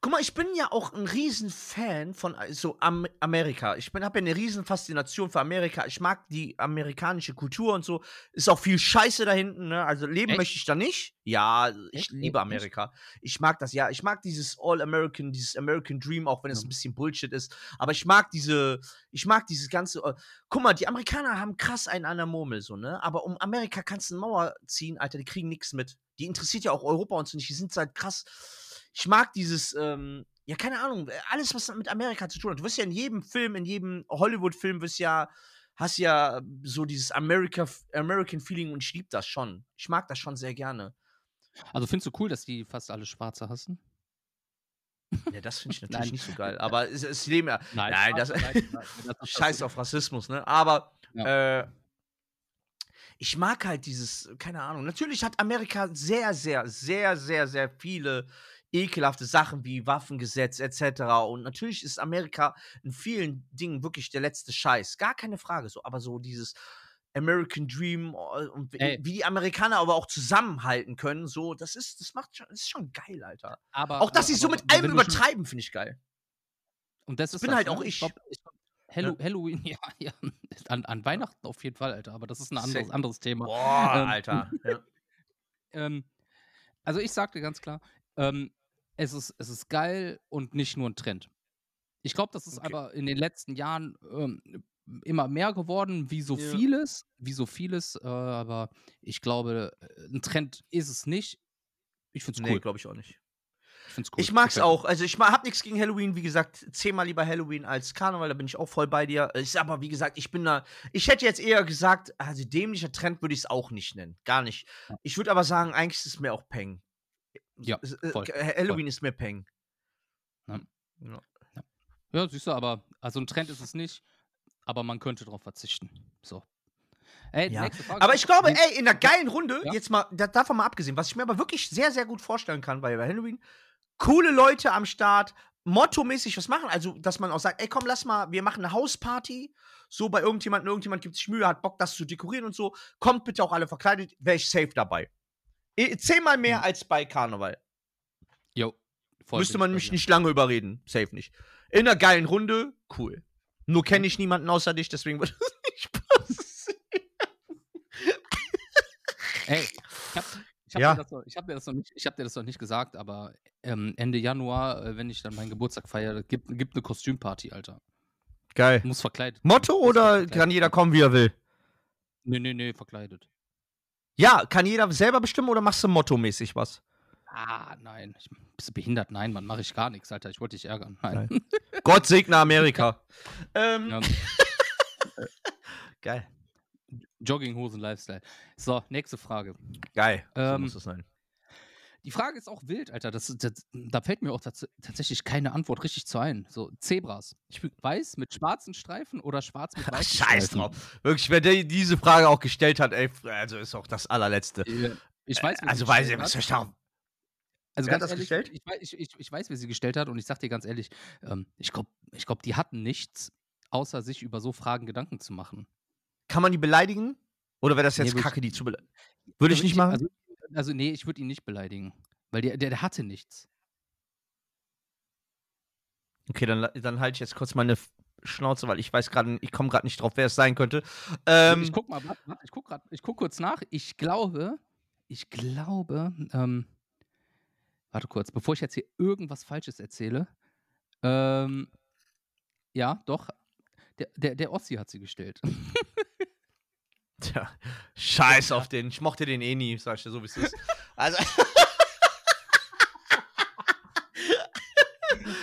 Guck mal, ich bin ja auch ein riesen Fan von äh, so Am Amerika. Ich habe ja eine riesen Faszination für Amerika. Ich mag die amerikanische Kultur und so. Ist auch viel Scheiße da hinten. Ne? Also leben Echt? möchte ich da nicht. Ja, ich Echt? liebe? Amerika. Ich mag das. Ja, ich mag dieses All-American, dieses American Dream, auch wenn es Ja. ein bisschen Bullshit ist. Aber ich mag diese, ich mag dieses ganze. Äh, guck mal, die Amerikaner haben krass einen an der Murmel, so, ne? Aber um Amerika kannst du eine Mauer ziehen, Alter, die kriegen nichts mit. Die interessiert ja auch Europa und so nicht. Die sind halt krass. Ich mag dieses, ähm, ja, keine Ahnung, alles, was mit Amerika zu tun hat. Du wirst ja in jedem Film, in jedem Hollywood-Film, wirst ja, hast ja so dieses America, American Feeling und ich liebe das schon. Ich mag das schon sehr gerne. Also findest du cool, dass die fast alle Schwarze hassen? Ja, das finde ich <laughs> natürlich Nein. nicht so geil. <laughs> Aber es, es leben ja. Nein, das- das <laughs> Scheiß auf Rassismus, ne? Aber äh, ich mag halt dieses, keine Ahnung. Natürlich hat Amerika sehr, sehr, sehr, sehr, sehr viele ekelhafte Sachen wie Waffengesetz etc. Und natürlich ist Amerika in vielen Dingen wirklich der letzte Scheiß. Gar keine Frage so. Aber so dieses American Dream äh, und wie, Ey. die Amerikaner aber auch zusammenhalten können, so, das ist, das macht schon, das ist schon geil, Alter. Aber, Auch dass sie so mit aber allem übertreiben, finde ich geil. Und das ist bin das, halt ne? auch ich. glaub, ich glaub, Hallo Halloween, <laughs> ja, ja. An, an Weihnachten auf jeden Fall, Alter. Aber das ist ein anderes, anderes Thema. Boah, Ähm, Alter. Ja. <laughs> Ähm, also ich sagte ganz klar, ähm, es, ist, es ist geil und nicht nur ein Trend. Ich glaube, das ist Okay. aber in den letzten Jahren ähm, immer mehr geworden, wie so Ja. vieles, wie so vieles, äh, aber ich glaube, äh, ein Trend ist es nicht. Ich finde es Nee, cool. glaube ich auch nicht. Ich, cool. Ich mag's mir. auch. Also ich hab nichts gegen Halloween. Wie gesagt, zehnmal lieber Halloween als Karneval. Da bin ich auch voll bei dir. Ist aber wie gesagt, ich bin da. Ich hätte jetzt eher gesagt, also dämlicher Trend würde ich es auch nicht nennen. Gar nicht. Ich würde aber sagen, eigentlich ist es mir auch Peng. Ja, äh, voll, Halloween ist mir Peng. Ja. Ja. Ja, siehst du, aber also ein Trend ist es nicht, aber man könnte darauf verzichten. So. Ey, Ja. Aber ich glaube, ey, in einer geilen Runde, Ja. jetzt mal, da, davon mal abgesehen, was ich mir aber wirklich sehr, sehr gut vorstellen kann bei Halloween, coole Leute am Start, mottomäßig was machen. Also, dass man auch sagt, ey, komm, lass mal, wir machen eine Hausparty. So bei irgendjemandem, irgendjemand gibt sich Mühe, hat Bock, das zu dekorieren und so. Kommt bitte auch alle verkleidet, wäre ich safe dabei. Eh, Zehnmal mehr Mhm. als bei Karneval. Jo, voll Müsste man mich nicht lange überreden. Safe nicht. In einer geilen Runde, cool. Nur kenne ich niemanden außer dich, deswegen wird es <laughs> nicht passieren. Ey, ich hab, ich hab, Ja. dir, das noch, ich hab dir das noch nicht, ich hab dir das noch nicht gesagt, aber ähm, Ende Januar, äh, wenn ich dann meinen Geburtstag feiere, gibt, gibt eine Kostümparty, Alter. Geil. Muss verkleidet. Motto Muss oder verkleidet kann jeder kommen, wie er will? Nee, nee, nee, verkleidet. Ja, kann jeder selber bestimmen oder machst du mottomäßig was? Ah, nein. Ich, bist du behindert? Nein, Mann, mache ich gar nichts, Alter. Ich wollte dich ärgern. Nein. Gott segne Amerika. <laughs> ähm, Ja, <laughs> Geil. Jogginghosen-Lifestyle. So, nächste Frage. Geil. so Ähm, muss es sein. Die Frage ist auch wild, Alter. Das, das, da fällt mir auch tats tatsächlich keine Antwort richtig zu ein. So, Zebras. Ich weiß mit schwarzen Streifen oder schwarz mit weißen Scheiß Streifen? drauf. Wirklich, wer die, diese Frage auch gestellt hat, ey, also ist auch das allerletzte. Äh, Ich weiß, also weiß ich, was ich da? Also Wer hat ganz das ehrlich, gestellt? Ich, weiß- ich, ich, ich weiß, wer sie gestellt hat und ich sag dir ganz ehrlich, ähm, ich glaube, ich glaub, die hatten nichts, außer sich über so Fragen Gedanken zu machen. Kann man die beleidigen? Oder wäre das Nee, jetzt ich- kacke, die zu beleidigen? Würde ich Also nicht machen? Also, also nee, ich würde ihn nicht beleidigen, weil der, der, der hatte nichts. okay, dann, dann halte ich jetzt kurz meine Schnauze, weil ich weiß gerade, ich komme gerade nicht drauf, wer es sein könnte. Ähm, ich guck mal, ich guck grad, ich guck kurz nach. Ich glaube, ich glaube, ähm, warte kurz, bevor ich jetzt hier irgendwas Falsches erzähle. Ähm, ja, doch. Der, der, der Ossi hat sie gestellt. <laughs> Tja, scheiß auf den. Ich mochte den eh nie, sag ich dir so, wie es ist. Also. <laughs>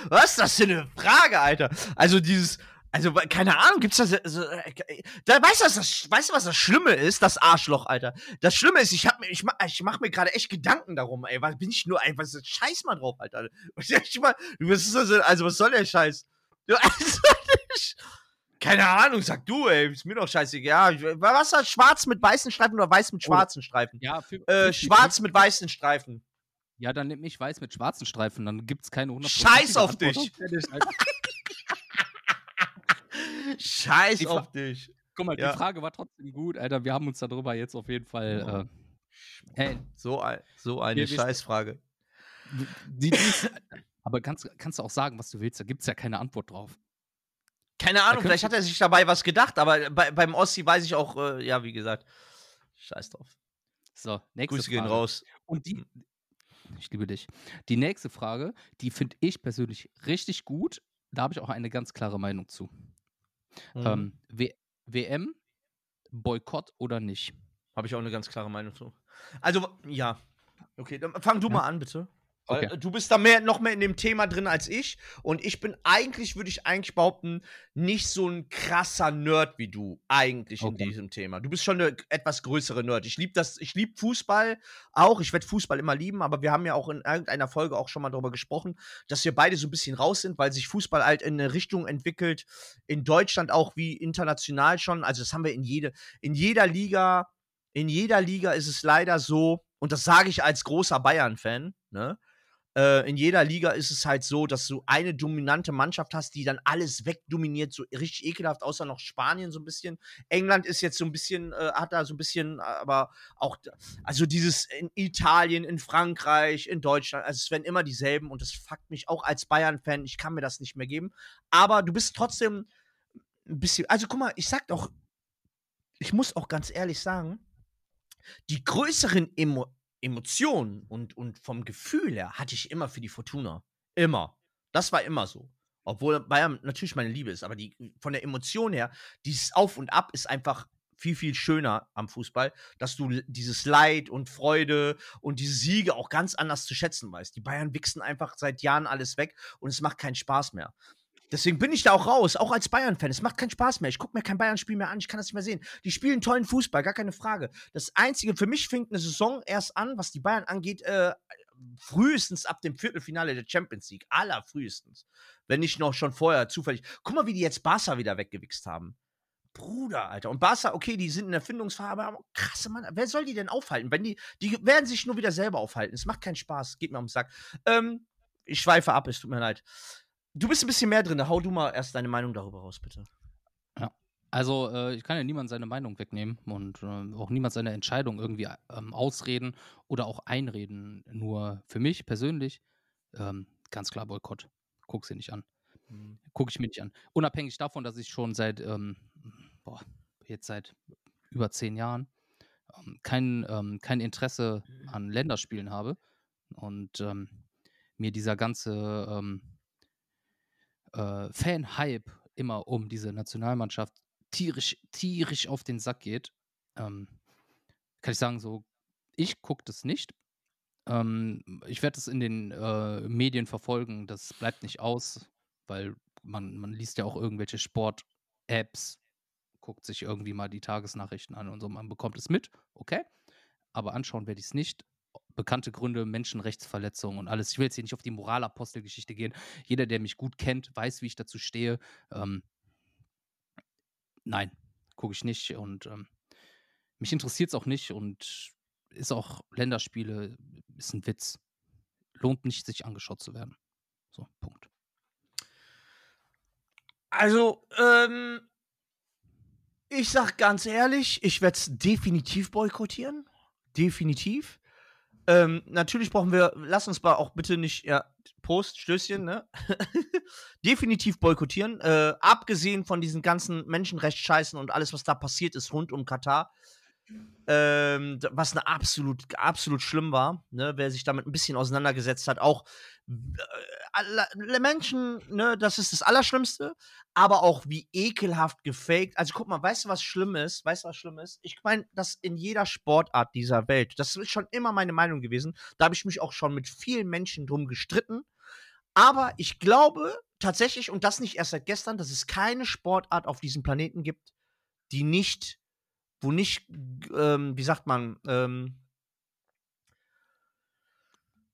Was ist das für eine Frage, Alter? Also dieses, also keine Ahnung, gibt's da so, so äh, da weißt du, was das, weißt du, was das Schlimme ist, das Arschloch, Alter. Das Schlimme ist, ich hab mir, ich mach, ich mach mir gerade echt Gedanken darum, ey, was bin ich nur, ey, was ist Scheiß mal drauf, Alter. Was mal, was ist das, denn? also was soll der Scheiß? Du, <laughs> also, keine Ahnung, sag du, ey, ist mir doch scheißegal. Ja, was war schwarz mit weißen Streifen oder weiß mit Oder- schwarzen Streifen? Ja, für, Äh, schwarz mit weißen Streifen. Ja, dann nehme ich weiß mit schwarzen Streifen, dann gibt's keine 100 Scheiß auf dich. <laughs> Scheiß Die auf dich. Guck mal, Ja. die Frage war trotzdem gut, Alter. Wir haben uns darüber jetzt auf jeden Fall. Äh, ey, So, ein, so eine Wir- Scheißfrage. die, die aber kannst, kannst du auch sagen, was du willst, da gibt's ja keine Antwort drauf. Keine Ahnung, vielleicht hat er sich dabei was gedacht, aber bei, beim Ossi weiß ich auch, äh, ja, wie gesagt, scheiß drauf. So, nächste Grüße Frage. gehen raus. Und die, ich liebe dich. Die nächste Frage, die finde ich persönlich richtig gut. Da habe ich auch eine ganz klare Meinung zu. Mhm. Ähm, WM, Boykott oder nicht? Habe ich auch eine ganz klare Meinung zu. Also, ja. Okay, dann fang du Ja. mal an, bitte. Okay. Du bist da mehr, noch mehr in dem Thema drin als ich. Und ich bin eigentlich, würde ich eigentlich behaupten, nicht so ein krasser Nerd wie du. Eigentlich in Okay. diesem Thema. Du bist schon eine etwas größere Nerd. Ich liebe das, ich liebe Fußball auch. Ich werde Fußball immer lieben, aber wir haben ja auch in irgendeiner Folge auch schon mal darüber gesprochen, dass wir beide so ein bisschen raus sind, weil sich Fußball halt in eine Richtung entwickelt, in Deutschland auch wie international schon. Also, das haben wir in jede, in jeder Liga, in jeder Liga ist es leider so, und das sage ich als großer Bayern-Fan, ne? Äh, in jeder Liga ist es halt so, dass du eine dominante Mannschaft hast, die dann alles wegdominiert, so richtig ekelhaft, außer noch Spanien so ein bisschen. England ist jetzt so ein bisschen, äh, hat da so ein bisschen, aber auch, also dieses in Italien, in Frankreich, in Deutschland, also es werden immer dieselben und das fuckt mich auch als Bayern-Fan, ich kann mir das nicht mehr geben. Aber du bist trotzdem, ein bisschen. Also guck mal, ich sag doch, ich muss auch ganz ehrlich sagen, die größeren Emo Emotionen und, und vom Gefühl her hatte ich immer für die Fortuna. Immer. Das war immer so. Obwohl Bayern natürlich meine Liebe ist, aber die, von der Emotion her, dieses Auf und Ab ist einfach viel, viel schöner am Fußball, dass du dieses Leid und Freude und diese Siege auch ganz anders zu schätzen weißt. Die Bayern wichsen einfach seit Jahren alles weg und es macht keinen Spaß mehr. Deswegen bin ich da auch raus, auch als Bayern-Fan. Es macht keinen Spaß mehr. Ich gucke mir kein Bayern-Spiel mehr an. Ich kann das nicht mehr sehen. Die spielen tollen Fußball, gar keine Frage. Das Einzige, für mich fängt eine Saison erst an, was die Bayern angeht, äh, frühestens ab dem Viertelfinale der Champions League. Allerfrühestens. Wenn nicht noch schon vorher zufällig. Guck mal, wie die jetzt Barca wieder weggewichst haben. Bruder, Alter. Und Barca, okay, die sind in der Findungsfarbe, aber krasse Mann. Wer soll die denn aufhalten? Wenn die, die werden sich nur wieder selber aufhalten. Es macht keinen Spaß. Geht mir am Sack. Ähm, ich schweife ab, es tut mir leid. Du bist ein bisschen mehr drin. Hau du mal erst deine Meinung darüber raus, bitte. Ja. Also, äh, ich kann ja niemand seine Meinung wegnehmen und äh, auch niemand seine Entscheidung irgendwie ähm, ausreden oder auch einreden. Nur für mich persönlich ähm, ganz klar Boykott. Guck sie nicht an. Mhm. Gucke ich mir nicht an. Unabhängig davon, dass ich schon seit, ähm, boah, jetzt seit über zehn Jahren ähm, kein, ähm, kein Interesse an Länderspielen habe und ähm, mir dieser ganze äh, Fan-Hype immer um diese Nationalmannschaft tierisch, tierisch auf den Sack geht, ähm, kann ich sagen, so, ich gucke das nicht. Ähm, ich werde es in den äh, Medien verfolgen, das bleibt nicht aus, weil man, man liest ja auch irgendwelche Sport-Apps, guckt sich irgendwie mal die Tagesnachrichten an und so, man bekommt es mit, okay. Aber anschauen werde ich es nicht bekannte Gründe, Menschenrechtsverletzungen und alles. Ich will jetzt hier nicht auf die Moralapostelgeschichte gehen. Jeder, der mich gut kennt, weiß, wie ich dazu stehe. Ähm, nein, gucke ich nicht und ähm, mich interessiert es auch nicht und ist auch Länderspiele, ist ein Witz. Lohnt nicht, sich angeschaut zu werden. So, Punkt. Also, ähm, ich sag ganz ehrlich, ich werde es definitiv boykottieren. Definitiv. Ähm, natürlich brauchen wir, lass uns mal auch bitte nicht, ja, Post, Stößchen, ne? <laughs> Definitiv boykottieren. Äh, abgesehen von diesen ganzen Menschenrechtsscheißen und alles, was da passiert ist rund um Katar. Ähm, was eine absolut, absolut schlimm war, ne? wer sich damit ein bisschen auseinandergesetzt hat. Auch äh, Menschen, ne, das ist das Allerschlimmste, aber auch wie ekelhaft gefaked. Also guck mal, weißt du, was schlimm ist? Weißt du, was schlimm ist? Ich meine, das in jeder Sportart dieser Welt, das ist schon immer meine Meinung gewesen. Da habe ich mich auch schon mit vielen Menschen drum gestritten. Aber ich glaube tatsächlich, und das nicht erst seit gestern, dass es keine Sportart auf diesem Planeten gibt, die nicht wo nicht, ähm, wie sagt man, ähm,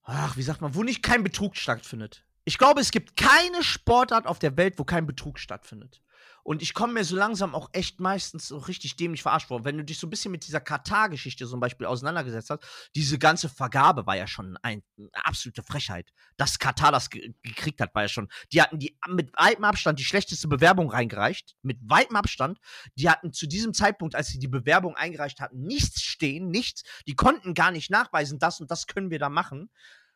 ach, wie sagt man, wo nicht kein Betrug stattfindet. Ich glaube, es gibt keine Sportart auf der Welt, wo kein Betrug stattfindet. Und ich komme mir so langsam auch echt meistens so richtig dämlich verarscht vor. Wenn du dich so ein bisschen mit dieser Katar-Geschichte zum Beispiel auseinandergesetzt hast, diese ganze Vergabe war ja schon ein, eine absolute Frechheit. Dass Katar das ge gekriegt hat, war ja schon. Die hatten die mit weitem Abstand die schlechteste Bewerbung reingereicht. Mit weitem Abstand. Die hatten zu diesem Zeitpunkt, als sie die Bewerbung eingereicht hatten, nichts stehen, nichts. Die konnten gar nicht nachweisen, das und das können wir da machen.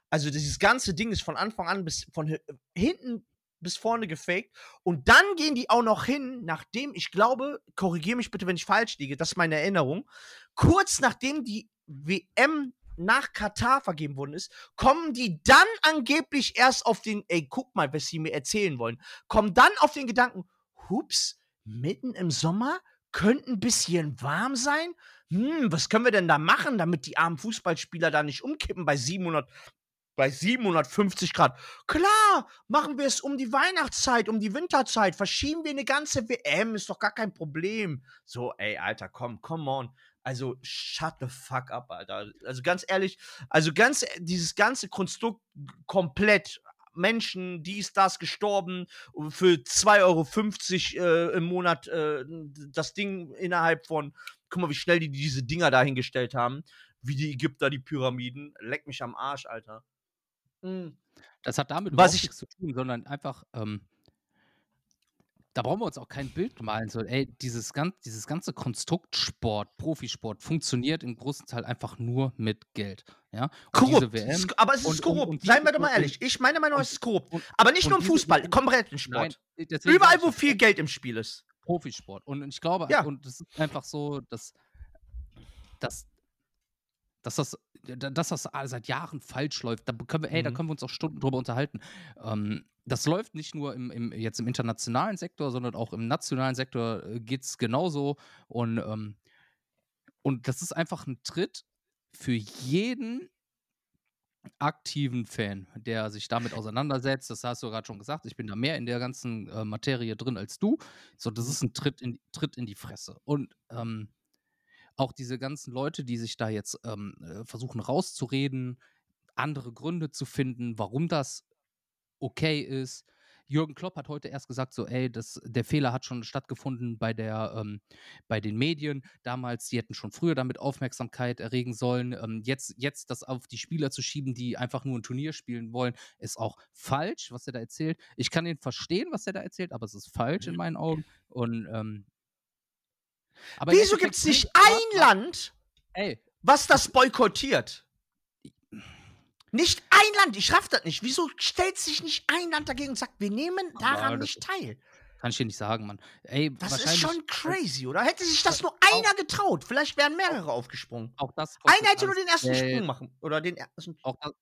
Also dieses ganze Ding ist von Anfang an bis von hinten bis vorne gefaked. Und dann gehen die auch noch hin, nachdem, ich glaube, korrigiere mich bitte, wenn ich falsch liege, das ist meine Erinnerung, kurz nachdem die WM nach Katar vergeben worden ist, kommen die dann angeblich erst auf den, ey, guck mal, was sie mir erzählen wollen, kommen dann auf den Gedanken, hups, mitten im Sommer, könnte ein bisschen warm sein. Hm, was können wir denn da machen, damit die armen Fußballspieler da nicht umkippen bei 700 bei 750 Grad. Klar, machen wir es um die Weihnachtszeit, um die Winterzeit. Verschieben wir eine ganze WM, ist doch gar kein Problem. So, ey, Alter, komm, come on. Also, shut the fuck up, Alter. Also, ganz ehrlich, also ganz, dieses ganze Konstrukt komplett. Menschen, dies, das, gestorben, für 2,50 Euro äh, im Monat äh, das Ding innerhalb von, guck mal, wie schnell die diese Dinger dahingestellt haben, wie die Ägypter die Pyramiden. Leck mich am Arsch, Alter. Mhm. Das hat damit Was nichts zu tun, sondern einfach, ähm da brauchen wir uns auch kein Bild malen. So, ey, dieses, gan dieses ganze Konstrukt Sport, Profisport funktioniert im großen Teil einfach nur mit Geld. Ja? Korrupt. WM, aber es ist und, korrupt. Und, und Seien wir doch mal ehrlich. Ich, meine Meinung es ist korrupt. aber nicht nur im Fußball, komplett im Sport. Nein, Überall, wo viel Geld im Spiel ist. Profisport. Und ich glaube, Ja. und es ist einfach so, dass, dass, dass das, da- dass das seit Jahren falsch läuft. Da können wir, ey, da Mhm. können wir uns auch Stunden drüber unterhalten. Ähm, das läuft nicht nur im, im, jetzt im internationalen Sektor, sondern auch im nationalen Sektor geht es genauso. Und, ähm, und das ist einfach ein Tritt für jeden aktiven Fan, der sich damit auseinandersetzt. Das hast du gerade schon gesagt. Ich bin da mehr in der ganzen äh, Materie drin als du. So, das ist ein Tritt in, Tritt in die Fresse. Und ähm, auch diese ganzen Leute, die sich da jetzt ähm, äh, versuchen rauszureden, andere Gründe zu finden, warum das okay ist. Jürgen Klopp hat heute erst gesagt, so, ey, das, der Fehler hat schon stattgefunden bei, der, ähm, bei den Medien. Damals, die hätten schon früher damit Aufmerksamkeit erregen sollen. Ähm, jetzt, jetzt das auf die Spieler zu schieben, die einfach nur ein Turnier spielen wollen, ist auch falsch, was er da erzählt. Ich kann ihn verstehen, was er da erzählt, aber es ist falsch in meinen Augen. Und, ähm, aber Wieso gibt es nicht ein Land, Ey, was das boykottiert? Nicht ein Land, ich raff das nicht. Wieso stellt sich nicht ein Land dagegen und sagt, wir nehmen Aber daran das nicht teil? kann ich dir nicht sagen, Mann. Ey, Das ist schon crazy, oder? Hätte sich das nur einer getraut, vielleicht wären mehrere aufgesprungen. Auch das Einer hätte nur den ersten Geld. Sprung machen. Oder den ersten. Auch das,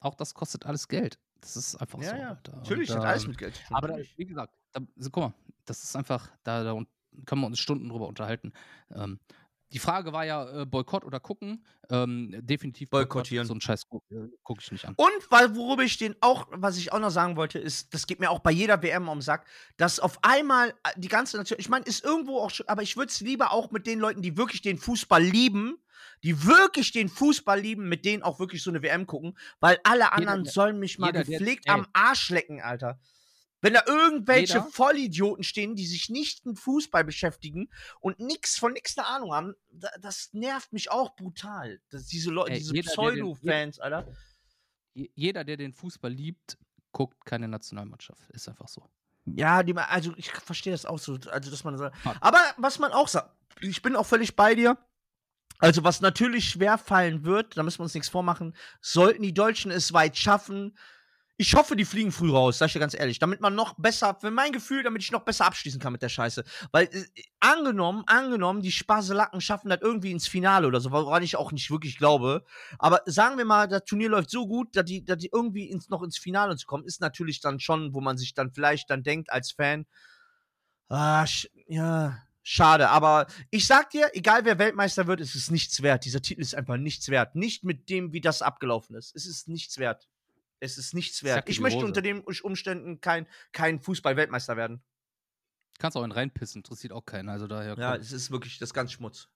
auch das kostet alles Geld. Das ist einfach so. Alter. Natürlich, Und, hat alles mit Geld. Aber da, wie gesagt, da, so, guck mal, das ist einfach, da, da können wir uns Stunden drüber unterhalten. Ähm, die Frage war ja, äh, Boykott oder gucken. Ähm, definitiv Boykott. Boykottieren. So einen Scheiß gucke äh, guck ich nicht an. Und weil, worüber ich den auch, was ich auch noch sagen wollte, ist, das geht mir auch bei jeder WM um den Sack, dass auf einmal äh, die ganze Nation, ich meine, ist irgendwo auch schon, aber ich würde es lieber auch mit den Leuten, die wirklich den Fußball lieben, die wirklich den Fußball lieben, mit denen auch wirklich so eine WM gucken, weil alle anderen der- sollen mich mal jeder, der- gepflegt ey. am Arsch lecken, Alter. Wenn da irgendwelche Jeder- Vollidioten stehen, die sich nicht mit Fußball beschäftigen und nix von nix eine Ahnung haben, da, das nervt mich auch brutal. Das, diese Leute, diese jeder, der den- Pseudo-Fans, Alter. Je- Jeder, der den Fußball liebt, guckt keine Nationalmannschaft. Ist einfach so. Ja, die, also ich verstehe das auch so, also dass man Ah. aber was man auch sagt, ich bin auch völlig bei dir. Also was natürlich schwer fallen wird, da müssen wir uns nichts vormachen, sollten die Deutschen es weit schaffen. Ich hoffe, die fliegen früh raus, sag ich dir ganz ehrlich, damit man noch besser, für mein Gefühl, damit ich noch besser abschließen kann mit der Scheiße. Weil äh, angenommen, angenommen, die Sparselacken schaffen das irgendwie ins Finale oder so, woran ich auch nicht wirklich glaube. Aber sagen wir mal, das Turnier läuft so gut, dass die, dass die irgendwie ins, noch ins Finale zu kommen, ist natürlich dann schon, wo man sich dann vielleicht dann denkt als Fan, ah, ja, schade. Aber ich sag dir, egal wer Weltmeister wird, es ist nichts wert. Dieser Titel ist einfach nichts wert. Nicht mit dem, wie das abgelaufen ist. Es ist nichts wert. Es ist nichts wert. Ich möchte Hose. unter den Umständen kein, kein Fußball-Weltmeister werden. Kannst auch einen reinpissen, interessiert auch keinen. Also daher. Ja, es ist wirklich das ist ganz Schmutz.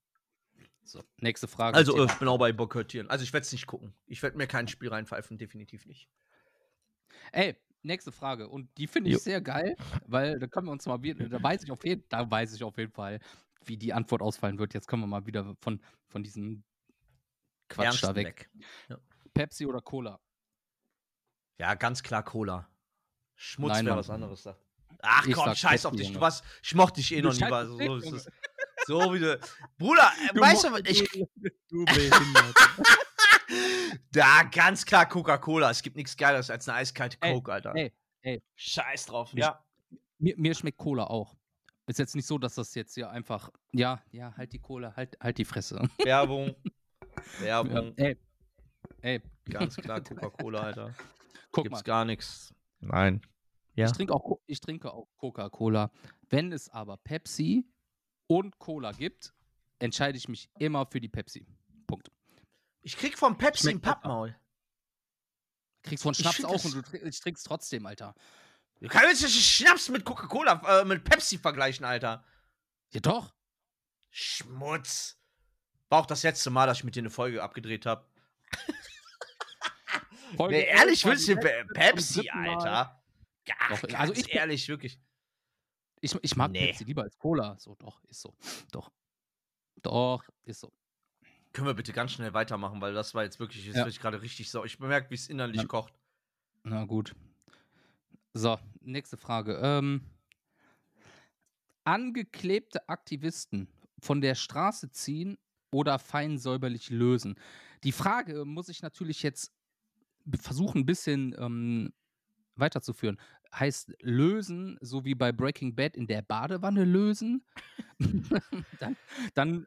So, nächste Frage. Also, ich bin auch bei boykottieren. Also, ich werde es nicht gucken. Ich werde mir kein Spiel reinpfeifen, definitiv nicht. Ey, nächste Frage. Und die finde ich Jo. sehr geil, weil da können wir uns mal wieder, da weiß ich auf jeden, da weiß ich auf jeden Fall, wie die Antwort ausfallen wird. Jetzt können wir mal wieder von, von diesem Quatsch Ernsten da weg. weg. Pepsi oder Cola? Ja, ganz klar Cola. Schmutz Nein, wäre was anderes. Sagt. Ach Ich komm, scheiß auf dich. Du warst, ich mochte dich eh Du noch nie. auf So, ist es. so wie du. Bruder, äh, weißt du, was ich. <laughs> Du behindert. <laughs> Da, ganz klar Coca-Cola. Es gibt nichts Geileres als eine eiskalte Ey, Coke, Alter. ey, ey. Scheiß drauf. Ja. mir, mir schmeckt Cola auch. Ist jetzt nicht so, dass das jetzt hier einfach, ja, ja, halt die Cola, halt, halt die Fresse. <laughs> Werbung. Ja, Werbung. ey, ey, Ganz klar Coca-Cola, Alter. Guck Gibt's mal. gar nichts. Nein. Ja. Ich trinke auch, ich trinke auch Coca-Cola. Wenn es aber Pepsi und Cola gibt, entscheide ich mich immer für die Pepsi. Punkt. Ich krieg vom Pepsi ein. Pappmaul. Kriegst von Schnaps auch und du tr ich trinkst trotzdem, Alter. Du kannst nicht Schnaps mit Coca-Cola, äh, mit Pepsi vergleichen, Alter. Ja doch. Schmutz. War auch das letzte Mal, dass ich mit dir eine Folge abgedreht habe. Folge Nee, 11 ehrlich, letzte Pe- vom Pepsi. Alter? Ach, Doch, also ich ehrlich, wirklich. Ich, ich mag Nee. Pepsi lieber als Cola. So, doch, ist so. Doch. Doch, ist so. Können wir bitte ganz schnell weitermachen, weil das war jetzt wirklich, jetzt Ja. ich gerade richtig sau. Ich bemerke, wie es innerlich Ja. kocht. Na gut. So, nächste Frage. Ähm, angeklebte Aktivisten von der Straße ziehen oder fein säuberlich lösen? Die Frage muss ich natürlich jetzt versuchen, ein bisschen ähm, weiterzuführen. heißt lösen, so wie bei Breaking Bad in der Badewanne lösen, <laughs> dann, dann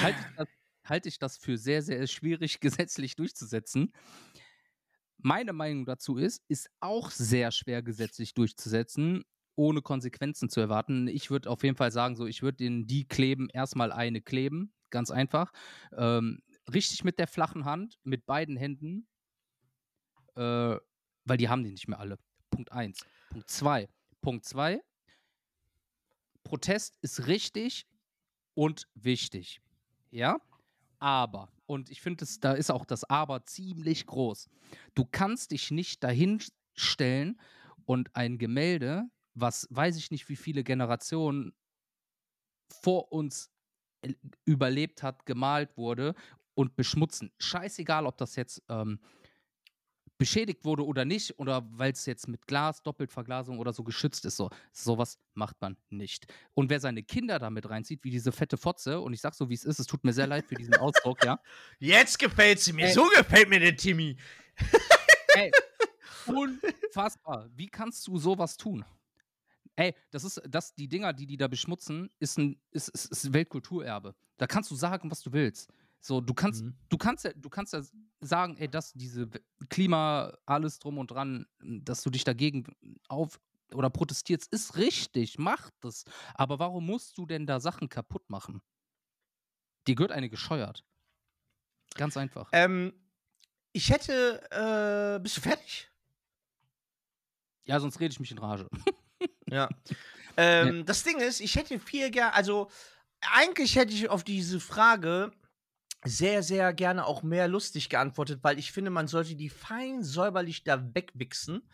halte ich, das, ich das für sehr, sehr schwierig <laughs> gesetzlich durchzusetzen. Meine Meinung dazu ist, ist auch sehr schwer gesetzlich durchzusetzen, ohne Konsequenzen zu erwarten. Ich würde auf jeden Fall sagen, so, ich würde in die kleben, erstmal eine kleben, ganz einfach. Ähm, richtig mit der flachen Hand, mit beiden Händen, äh, weil die haben die nicht mehr alle. Punkt 1. Punkt 2. Punkt 2. Protest ist richtig und wichtig. Ja? Aber, und ich finde, da ist auch das Aber ziemlich groß. Du kannst dich nicht dahin stellen und ein Gemälde, was weiß ich nicht, wie viele Generationen vor uns überlebt hat, gemalt wurde und beschmutzen. Scheißegal, ob das jetzt ähm, beschädigt wurde oder nicht, oder weil es jetzt mit Glas, Doppeltverglasung oder so geschützt ist. So, sowas macht man nicht. Und wer seine Kinder damit reinzieht, wie diese fette Fotze, und ich sag so, wie es ist, es tut mir sehr leid für diesen Ausdruck, ja. <laughs> Jetzt gefällt sie mir, Ey. so gefällt mir der Timmy. <laughs> Ey, unfassbar. Wie kannst du sowas tun? Ey, das ist, das, die Dinger, die die da beschmutzen, ist ein ist, ist, ist Weltkulturerbe. Da kannst du sagen, was du willst. So, du kannst, mhm. du kannst ja, du kannst ja sagen, ey, dass diese Klima, alles drum und dran, dass du dich dagegen auf oder protestierst, ist richtig, mach das. Aber warum musst du denn da Sachen kaputt machen? Dir gehört eine gescheuert. Ganz einfach. Ähm, ich hätte, äh, bist du fertig? Ja, sonst rede ich mich in Rage. <laughs> ja. Ähm, ja. Das Ding ist, ich hätte viel gerne, also eigentlich hätte ich auf diese Frage sehr, sehr gerne auch mehr lustig geantwortet, weil ich finde, man sollte die fein säuberlich da wegwichsen.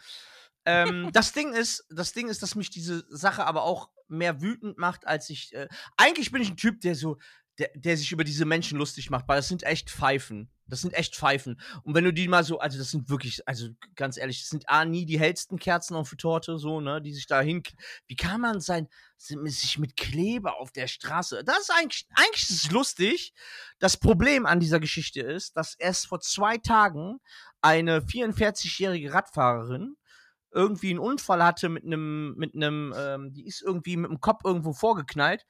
Ähm, <laughs> das Ding ist, das Ding ist, dass mich diese Sache aber auch mehr wütend macht, als ich. Äh, eigentlich bin ich ein Typ, der so, der, der sich über diese Menschen lustig macht, weil das sind echt Pfeifen. Das sind echt Pfeifen. Und wenn du die mal so, also das sind wirklich, also ganz ehrlich, das sind A, nie die hellsten Kerzen auf die Torte, so, ne, die sich da hin. Wie kann man sein, sich mit Kleber auf der Straße. Das ist eigentlich, eigentlich ist es lustig. Das Problem an dieser Geschichte ist, dass erst vor zwei Tagen eine 44-jährige Radfahrerin irgendwie einen Unfall hatte mit einem, mit einem, ähm, die ist irgendwie mit dem Kopf irgendwo vorgeknallt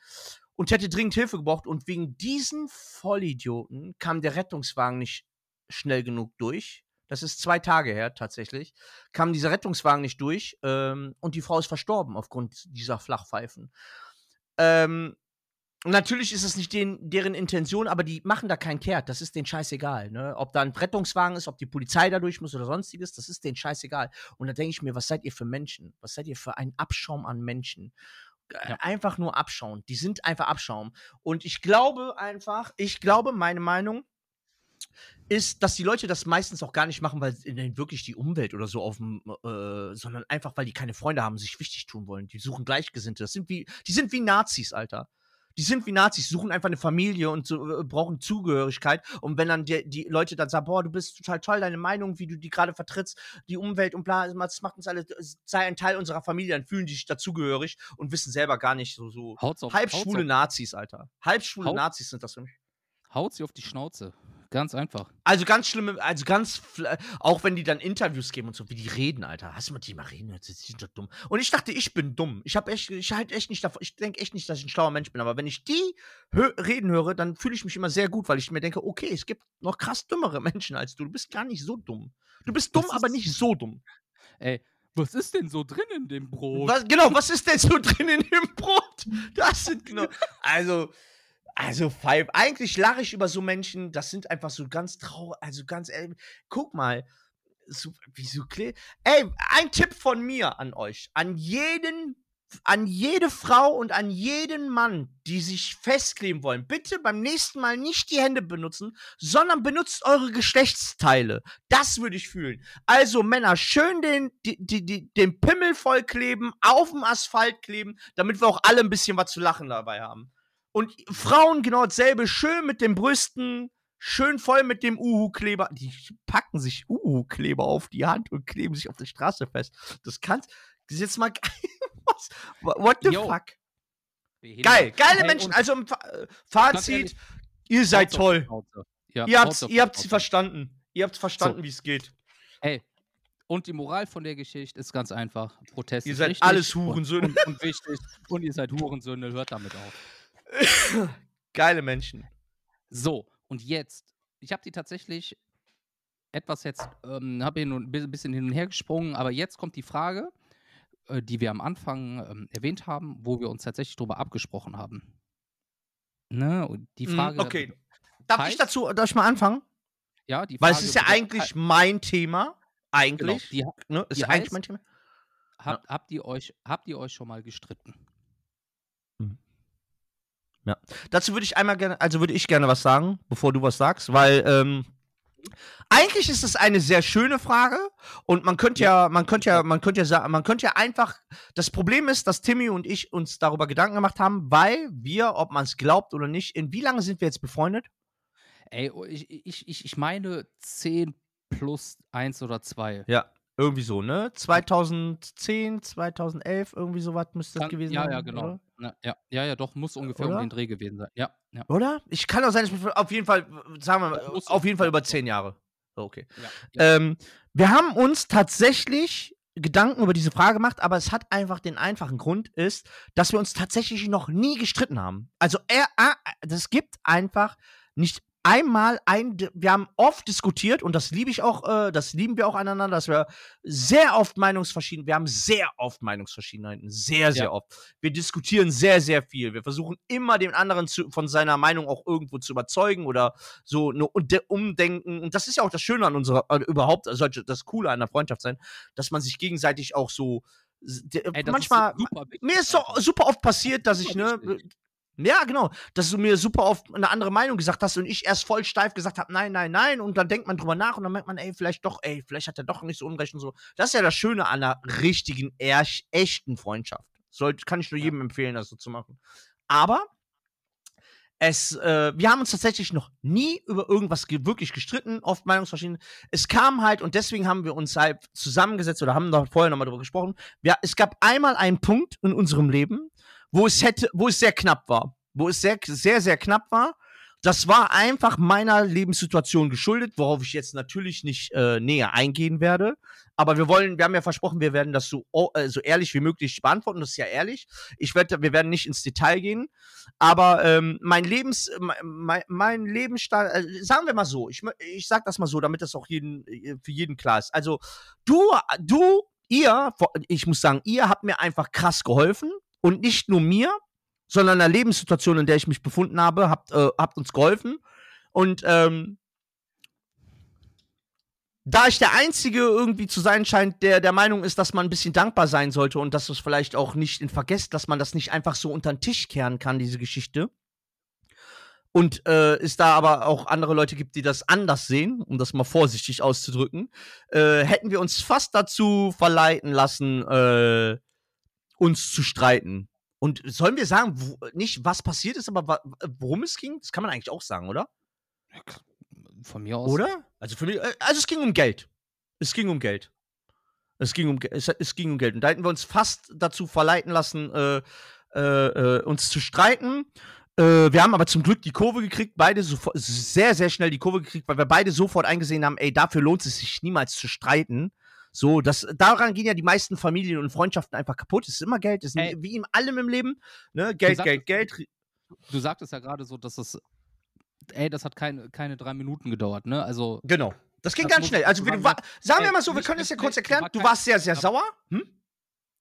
und hätte dringend Hilfe gebraucht. Und wegen diesen Vollidioten kam der Rettungswagen nicht schnell genug durch. Das ist zwei Tage her tatsächlich. Kam dieser Rettungswagen nicht durch ähm, und die Frau ist verstorben aufgrund dieser Flachpfeifen. Ähm, natürlich ist es nicht den, deren Intention, aber die machen da keinen Kehrt. Das ist denen scheißegal. Ne? Ob da ein Rettungswagen ist, ob die Polizei da durch muss oder sonstiges, das ist denen scheißegal. Und da denke ich mir, was seid ihr für Menschen? Was seid ihr für ein Abschaum an Menschen? Ja. einfach nur abschauen. Die sind einfach Abschaum. Und ich glaube einfach, ich glaube, meine Meinung ist, dass die Leute das meistens auch gar nicht machen, weil ihnen wirklich die Umwelt oder so auf dem, äh, sondern einfach, weil die keine Freunde haben, sich wichtig tun wollen. Die suchen Gleichgesinnte. Das sind wie, die sind wie Nazis, Alter die sind wie Nazis, suchen einfach eine Familie und so, äh, brauchen Zugehörigkeit. Und wenn dann die, die, Leute dann sagen, boah, du bist total toll, deine Meinung, wie du die gerade vertrittst, die Umwelt und bla, das macht uns alle, sei ein Teil unserer Familie, dann fühlen die sich dazugehörig und wissen selber gar nicht so, so halbschwule Nazis, Alter. Halbschwule Nazis sind das für mich. Haut sie auf die Schnauze. Ganz einfach. Also ganz schlimme, also ganz, auch wenn die dann Interviews geben und so, wie die reden, Alter. Hast du mal die mal reden? Die sind doch dumm. Und ich dachte, ich bin dumm. Ich habe echt, ich halt echt nicht davon, ich denke echt nicht, dass ich ein schlauer Mensch bin. Aber wenn ich die hö reden höre, dann fühle ich mich immer sehr gut, weil ich mir denke, okay, es gibt noch krass dümmere Menschen als du. Du bist gar nicht so dumm. Du bist dumm, aber nicht so dumm. Ey, was ist denn so drin in dem Brot? Was, genau, was ist denn so drin in dem Brot? Das sind genau. Also, also, Five, eigentlich lache ich über so Menschen, das sind einfach so ganz traurig, also ganz ehrlich, guck mal, so, wie so Ey, ein Tipp von mir an euch, an jeden, an jede Frau und an jeden Mann, die sich festkleben wollen, bitte beim nächsten Mal nicht die Hände benutzen, sondern benutzt eure Geschlechtsteile. Das würde ich fühlen. Also Männer, schön den, die, die, die, den Pimmel vollkleben, auf dem Asphalt kleben, damit wir auch alle ein bisschen was zu lachen dabei haben. Und Frauen genau dasselbe, schön mit den Brüsten, schön voll mit dem Uhu-Kleber. Die packen sich Uhu-Kleber auf die Hand und kleben sich auf der Straße fest. Das kannst das ist jetzt mal <laughs> was, What the Yo. fuck? Behindert. Geil, geile hey, Menschen. Also im äh, Fazit, ihr seid toll. Ja, ihr habt ihr habt verstanden. Ihr habt verstanden, so. wie es geht. Hey, Und die Moral von der Geschichte ist ganz einfach. Protest Ihr seid richtig alles Hurensöhne. Und, und wichtig. Und ihr seid Hurensöhne, hört damit auf. <laughs> Geile Menschen. So, und jetzt, ich habe die tatsächlich etwas jetzt, ähm, habe hier ein bi- bisschen hin und her gesprungen, aber jetzt kommt die Frage, äh, die wir am Anfang ähm, erwähnt haben, wo wir uns tatsächlich drüber abgesprochen haben. Ne? Und die Mhm, Frage. okay. Darf ich heißt- dazu, darf ich mal anfangen? Ja, die Weil Frage es ist ja eigentlich mein Thema. Genau, Eigentlich. die, ne? Ist die ja eigentlich heißt- mein Thema. habt, habt, ihr euch, habt ihr euch schon mal gestritten? Dazu würde ich einmal gerne, also würde ich gerne was sagen, bevor du was sagst, weil ähm, eigentlich ist es eine sehr schöne Frage und man könnte ja, man könnte ja, man könnte ja sagen, man könnte ja einfach. Das Problem ist, dass Timmy und ich uns darüber Gedanken gemacht haben, weil wir, ob man es glaubt oder nicht, in wie lange sind wir jetzt befreundet? Ey, oh, ich, ich, ich, ich meine 10 plus 1 oder 2. Ja, irgendwie so, ne? 2010, 2011, irgendwie sowas müsste das Kann- gewesen ja, sein. ja, genau. Oder? Na, ja, ja, ja, doch, muss ungefähr Oder? um den Dreh gewesen sein. Ja, ja. oder? Ich kann auch sein, wir auf jeden Fall, sagen wir mal, auf jeden Fall über zehn Jahre. Okay. ja, ja. Ähm, wir haben uns tatsächlich Gedanken über diese Frage gemacht, aber es hat einfach den einfachen Grund ist, dass wir uns tatsächlich noch nie gestritten haben. Also er, das gibt einfach nicht einmal ein, wir haben oft diskutiert und das liebe ich auch, äh, das lieben wir auch aneinander, dass wir sehr oft Meinungsverschiedenheiten, wir haben sehr oft Meinungsverschiedenheiten, sehr, sehr Ja. oft. Wir diskutieren sehr, sehr viel. Wir versuchen immer den anderen zu, von seiner Meinung auch irgendwo zu überzeugen oder so eine Unde- Umdenken. Und das ist ja auch das Schöne an unserer, äh, überhaupt, sollte das Coole an der Freundschaft sein, dass man sich gegenseitig auch so. Ey, manchmal, ist mir ist so super oft passiert, dass ich, ne. Ja, genau. Dass du mir super oft eine andere Meinung gesagt hast und ich erst voll steif gesagt habe, nein, nein, nein. Und dann denkt man drüber nach und dann merkt man, ey, vielleicht doch, ey, vielleicht hat er doch nicht so Unrecht und so. Das ist ja das Schöne an einer richtigen, echten Freundschaft. Sollte, kann ich nur jedem empfehlen, das so zu machen. Aber es, äh, wir haben uns tatsächlich noch nie über irgendwas ge wirklich gestritten, oft Meinungsverschieden. Es kam halt, und deswegen haben wir uns halt zusammengesetzt oder haben da vorher nochmal drüber gesprochen. Ja, es gab einmal einen Punkt in unserem Leben, wo es hätte, wo es sehr knapp war. Wo es sehr, sehr, sehr knapp war. Das war einfach meiner Lebenssituation geschuldet, worauf ich jetzt natürlich nicht äh, näher eingehen werde. Aber wir wollen, wir haben ja versprochen, wir werden das so, o- äh, so ehrlich wie möglich beantworten. Das ist ja ehrlich. Ich werde, wir werden nicht ins Detail gehen. Aber ähm, mein Lebens, mein, mein Lebensstand, äh, sagen wir mal so, ich, ich sag das mal so, damit das auch jeden, äh, für jeden klar ist. Also du, du, ihr, ich muss sagen, ihr habt mir einfach krass geholfen und nicht nur mir, sondern der Lebenssituation, in der ich mich befunden habe, habt, äh, habt uns geholfen. Und ähm, da ich der Einzige irgendwie zu sein scheint, der der Meinung ist, dass man ein bisschen dankbar sein sollte und dass es vielleicht auch nicht in vergesst, dass man das nicht einfach so unter den Tisch kehren kann, diese Geschichte. Und äh, es da aber auch andere Leute gibt, die das anders sehen, um das mal vorsichtig auszudrücken, äh, hätten wir uns fast dazu verleiten lassen, äh, uns zu streiten. Und sollen wir sagen, wo, nicht was passiert ist, aber worum es ging? Das kann man eigentlich auch sagen, oder? Von mir aus. Oder? Also für mich, äh, also es ging um Geld. Es ging um Geld. Es ging um, es, es ging um Geld. Und da hätten wir uns fast dazu verleiten lassen, äh, äh, äh, uns zu streiten. Äh, wir haben aber zum Glück die Kurve gekriegt, beide sofort, sehr, sehr schnell die Kurve gekriegt, weil wir beide sofort eingesehen haben, ey, dafür lohnt es sich niemals zu streiten. So, das, daran gehen ja die meisten Familien und Freundschaften einfach kaputt. Es ist immer Geld, es ist Ey. wie in allem im Leben. Ne? Geld, sagst Geld, Geld. Du sagtest ja gerade so, dass es. Ey, das hat keine, keine drei Minuten gedauert, ne? Also. Genau. Das ging Das ganz schnell. Also, wir, sagen, sagen wir ey, mal so, wir können es ja kurz erklären. war Du kein- warst sehr, sehr aber- sauer. Hm?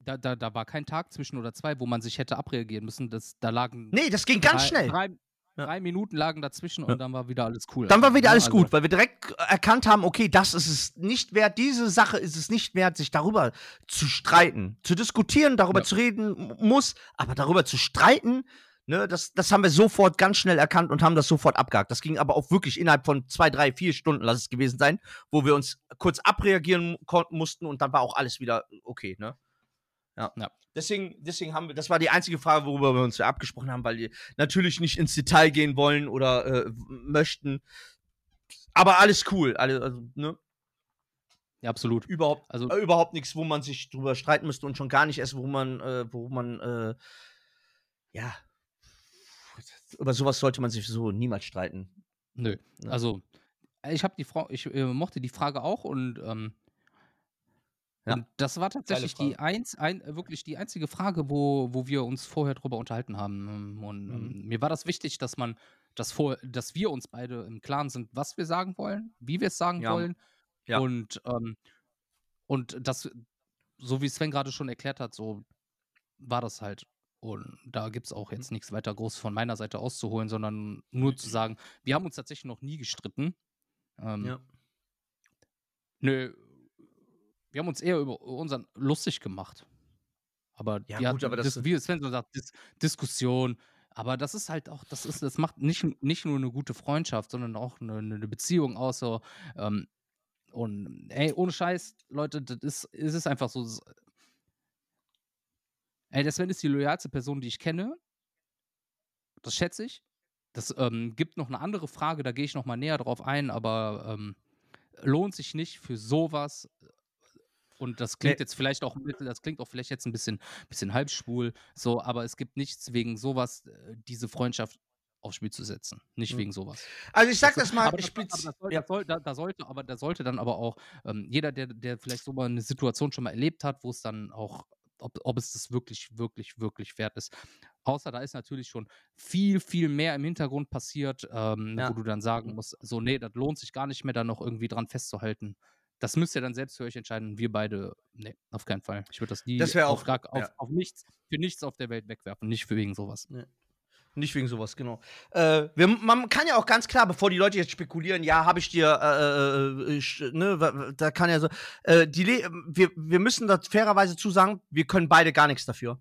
Da, da, da war kein Tag zwischen oder zwei, wo man sich hätte abreagieren müssen. Das, da lagen. Nee, das ging ganz drei, schnell. Drei, Ja. drei Minuten lagen dazwischen und dann war wieder alles cool. Dann war wieder Ne? alles Also, gut, weil wir direkt erkannt haben, okay, das ist es nicht wert, diese Sache ist es nicht wert, sich darüber zu streiten. Zu diskutieren, darüber zu reden muss, aber darüber zu streiten, ne, das, das haben wir sofort ganz schnell erkannt und haben das sofort abgehakt. Das ging aber auch wirklich innerhalb von zwei, drei, vier Stunden, lass es gewesen sein, wo wir uns kurz abreagieren mussten und dann war auch alles wieder okay, ne? Ja. Ja. Deswegen, deswegen haben wir, das war die einzige Frage, worüber wir uns ja abgesprochen haben, weil wir natürlich nicht ins Detail gehen wollen oder äh, möchten. Aber alles cool. Alle, also, ne? Ja, absolut. Überhaupt, Also, äh, überhaupt nichts, wo man sich drüber streiten müsste und schon gar nicht erst, wo man, äh, wo man, äh, ja, über sowas sollte man sich so niemals streiten. nö. Ja. Also, ich habe die Frau, ich äh, mochte die Frage auch und ähm, Ja. Und das war tatsächlich die eins, ein, wirklich die einzige Frage, wo, wo wir uns vorher drüber unterhalten haben. Und ähm, Mhm. mir war das wichtig, dass man, dass, vor, dass wir uns beide im Klaren sind, was wir sagen wollen, wie wir es sagen Ja. wollen. Ja. Und, ähm, und das, so wie Sven gerade schon erklärt hat, so war das halt. Und da gibt es auch Mhm. jetzt nichts weiter groß von meiner Seite auszuholen, sondern nur zu sagen, wir haben uns tatsächlich noch nie gestritten. Ähm, Ja. Nö, wir haben uns eher über unseren lustig gemacht. Aber Ja, gut, hatten aber das- wie Sven so sagt, Dis Diskussion. Aber das ist halt auch, das ist, das macht nicht, nicht nur eine gute Freundschaft, sondern auch eine, eine Beziehung aus so. Ähm, und ey, ohne Scheiß, Leute, das ist, es ist einfach so. Ey, der Sven ist die loyalste Person, die ich kenne. Das schätze ich. Das ähm, gibt noch eine andere Frage, da gehe ich noch mal näher drauf ein, aber ähm, lohnt sich nicht für sowas. Und das klingt Nee. jetzt vielleicht auch, das klingt auch vielleicht jetzt ein bisschen, bisschen halbschwul, so, aber es gibt nichts wegen sowas, äh, diese Freundschaft aufs Spiel zu setzen. Nicht Mhm. wegen sowas. Also ich sag das mal, aber das, aber das, soll, ja. das, soll, da, da sollte, aber da sollte dann aber auch ähm, jeder, der, der vielleicht so mal eine Situation schon mal erlebt hat, wo es dann auch, ob, ob es das wirklich, wirklich, wirklich wert ist. Außer da ist natürlich schon viel, viel mehr im Hintergrund passiert, ähm, Ja. wo du dann sagen musst, so, nee, das lohnt sich gar nicht mehr, da noch irgendwie dran festzuhalten. Das müsst ihr dann selbst für euch entscheiden. Wir beide, nee, auf keinen Fall. Ich würde das nie Das auch- auf, ja. auf nichts, für nichts auf der Welt wegwerfen. Nicht für wegen sowas. Nicht wegen sowas, genau. Äh, wir, man kann ja auch ganz klar, bevor die Leute jetzt spekulieren, ja, habe ich dir, äh, äh, äh, ne, da kann ja so, äh, die wir, wir müssen da fairerweise zusagen, wir können beide gar nichts dafür.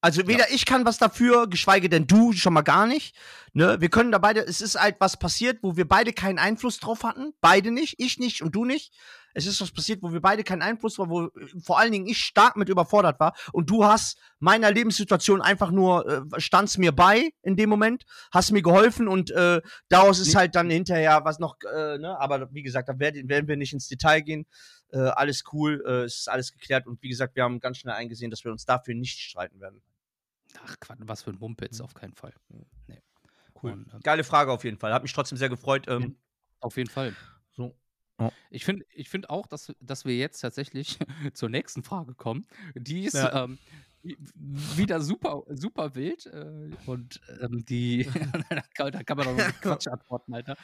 Also weder ich kann was dafür, geschweige denn du schon mal gar nicht. Ne? Wir können da beide, es ist halt was passiert, wo wir beide keinen Einfluss drauf hatten. Beide nicht, ich nicht und du nicht. Es ist was passiert, wo wir beide keinen Einfluss waren, wo vor allen Dingen ich stark mit überfordert war. Und du hast meiner Lebenssituation einfach nur, äh, standst mir bei in dem Moment, hast mir geholfen und äh, daraus ist halt dann hinterher was noch, äh, ne? Aber wie gesagt, da werden, werden wir nicht ins Detail gehen. Äh, alles cool, äh, es ist alles geklärt und wie gesagt, wir haben ganz schnell eingesehen, dass wir uns dafür nicht streiten werden. Ach, Quatsch, was für ein Mumpitz, Mhm. auf keinen Fall. Nee. Cool. Und, ähm, Geile Frage auf jeden Fall. Hat mich trotzdem sehr gefreut. Ähm, Auf jeden Fall. so. Ich finde ich find auch, dass, dass wir jetzt tatsächlich <laughs> zur nächsten Frage kommen. Die ist Ja. ähm, wi- wieder super, super wild. Äh, und ähm, die, da, <laughs> kann, <laughs> da kann man doch nur mit Quatsch antworten, Alter.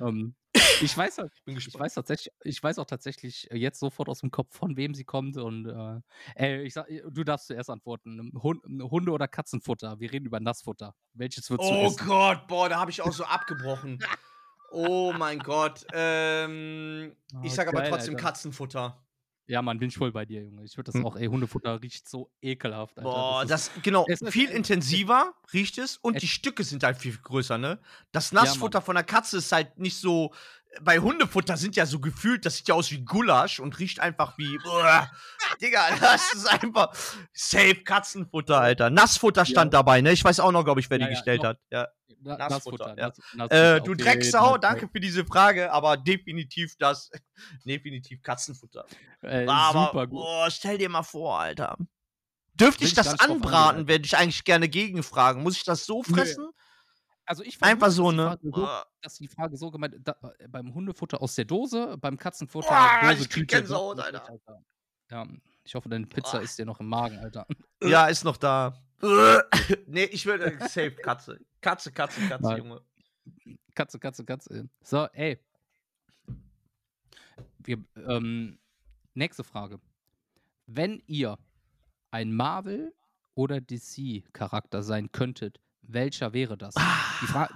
Ähm, ich, weiß, halt- bin ich, weiß tatsächlich, ich weiß auch tatsächlich äh, jetzt sofort aus dem Kopf, von wem sie kommt. Und äh, ey, ich sag, du darfst zuerst antworten. Hund, Hunde- oder Katzenfutter? Wir reden über Nassfutter. Welches wird Oh zuerst? Gott, boah, da habe ich auch so abgebrochen. <laughs> Oh mein Gott. Ähm, ich Oh, sag aber geil, trotzdem Alter. Katzenfutter. Ja, Mann, bin ich voll bei dir, Junge. Ich würde das Hm. auch, ey, Hundefutter riecht so ekelhaft, Alter. Boah, ist- das, genau, es ist- viel intensiver riecht es und es- die Stücke sind halt viel größer, ne? Das. Nassfutter von der Katze ist halt nicht so. Bei Hundefutter sind ja so gefühlt, das sieht ja aus wie Gulasch und riecht einfach wie. Digga, <laughs> das ist einfach safe Katzenfutter, Alter. Nassfutter stand dabei, ne? Ich weiß auch noch, glaube ich, wer Ja, die ja, gestellt noch- hat. Ja. Na, Nassfutter, Nassfutter, ja. Nass, Nassfutter Äh, du Drecksau, danke für diese Frage, aber definitiv das. <laughs> definitiv Katzenfutter. Äh, aber, super gut. boah, stell dir mal vor, Alter. Dürfte ich das anbraten, werde ich eigentlich gerne gegenfragen. Muss ich das so fressen? Also ich Einfach so, ne? So, dass die Frage so gemeint da, äh, beim Hundefutter aus der Dose, beim Katzenfutter Boah, Dose, ich krieg Tüte, Gänsehaut, Alter. Ja, ich hoffe, deine Pizza Boah. ist dir noch im Magen, Alter. Ja, ist noch da. <laughs> nee, ich würde safe Katze. Katze, Katze, Katze, Nein. Junge. Katze, Katze, Katze. So, ey. Wir, ähm, nächste Frage. Wenn ihr ein Marvel- oder DC-Charakter sein könntet, welcher wäre das? Die Frage,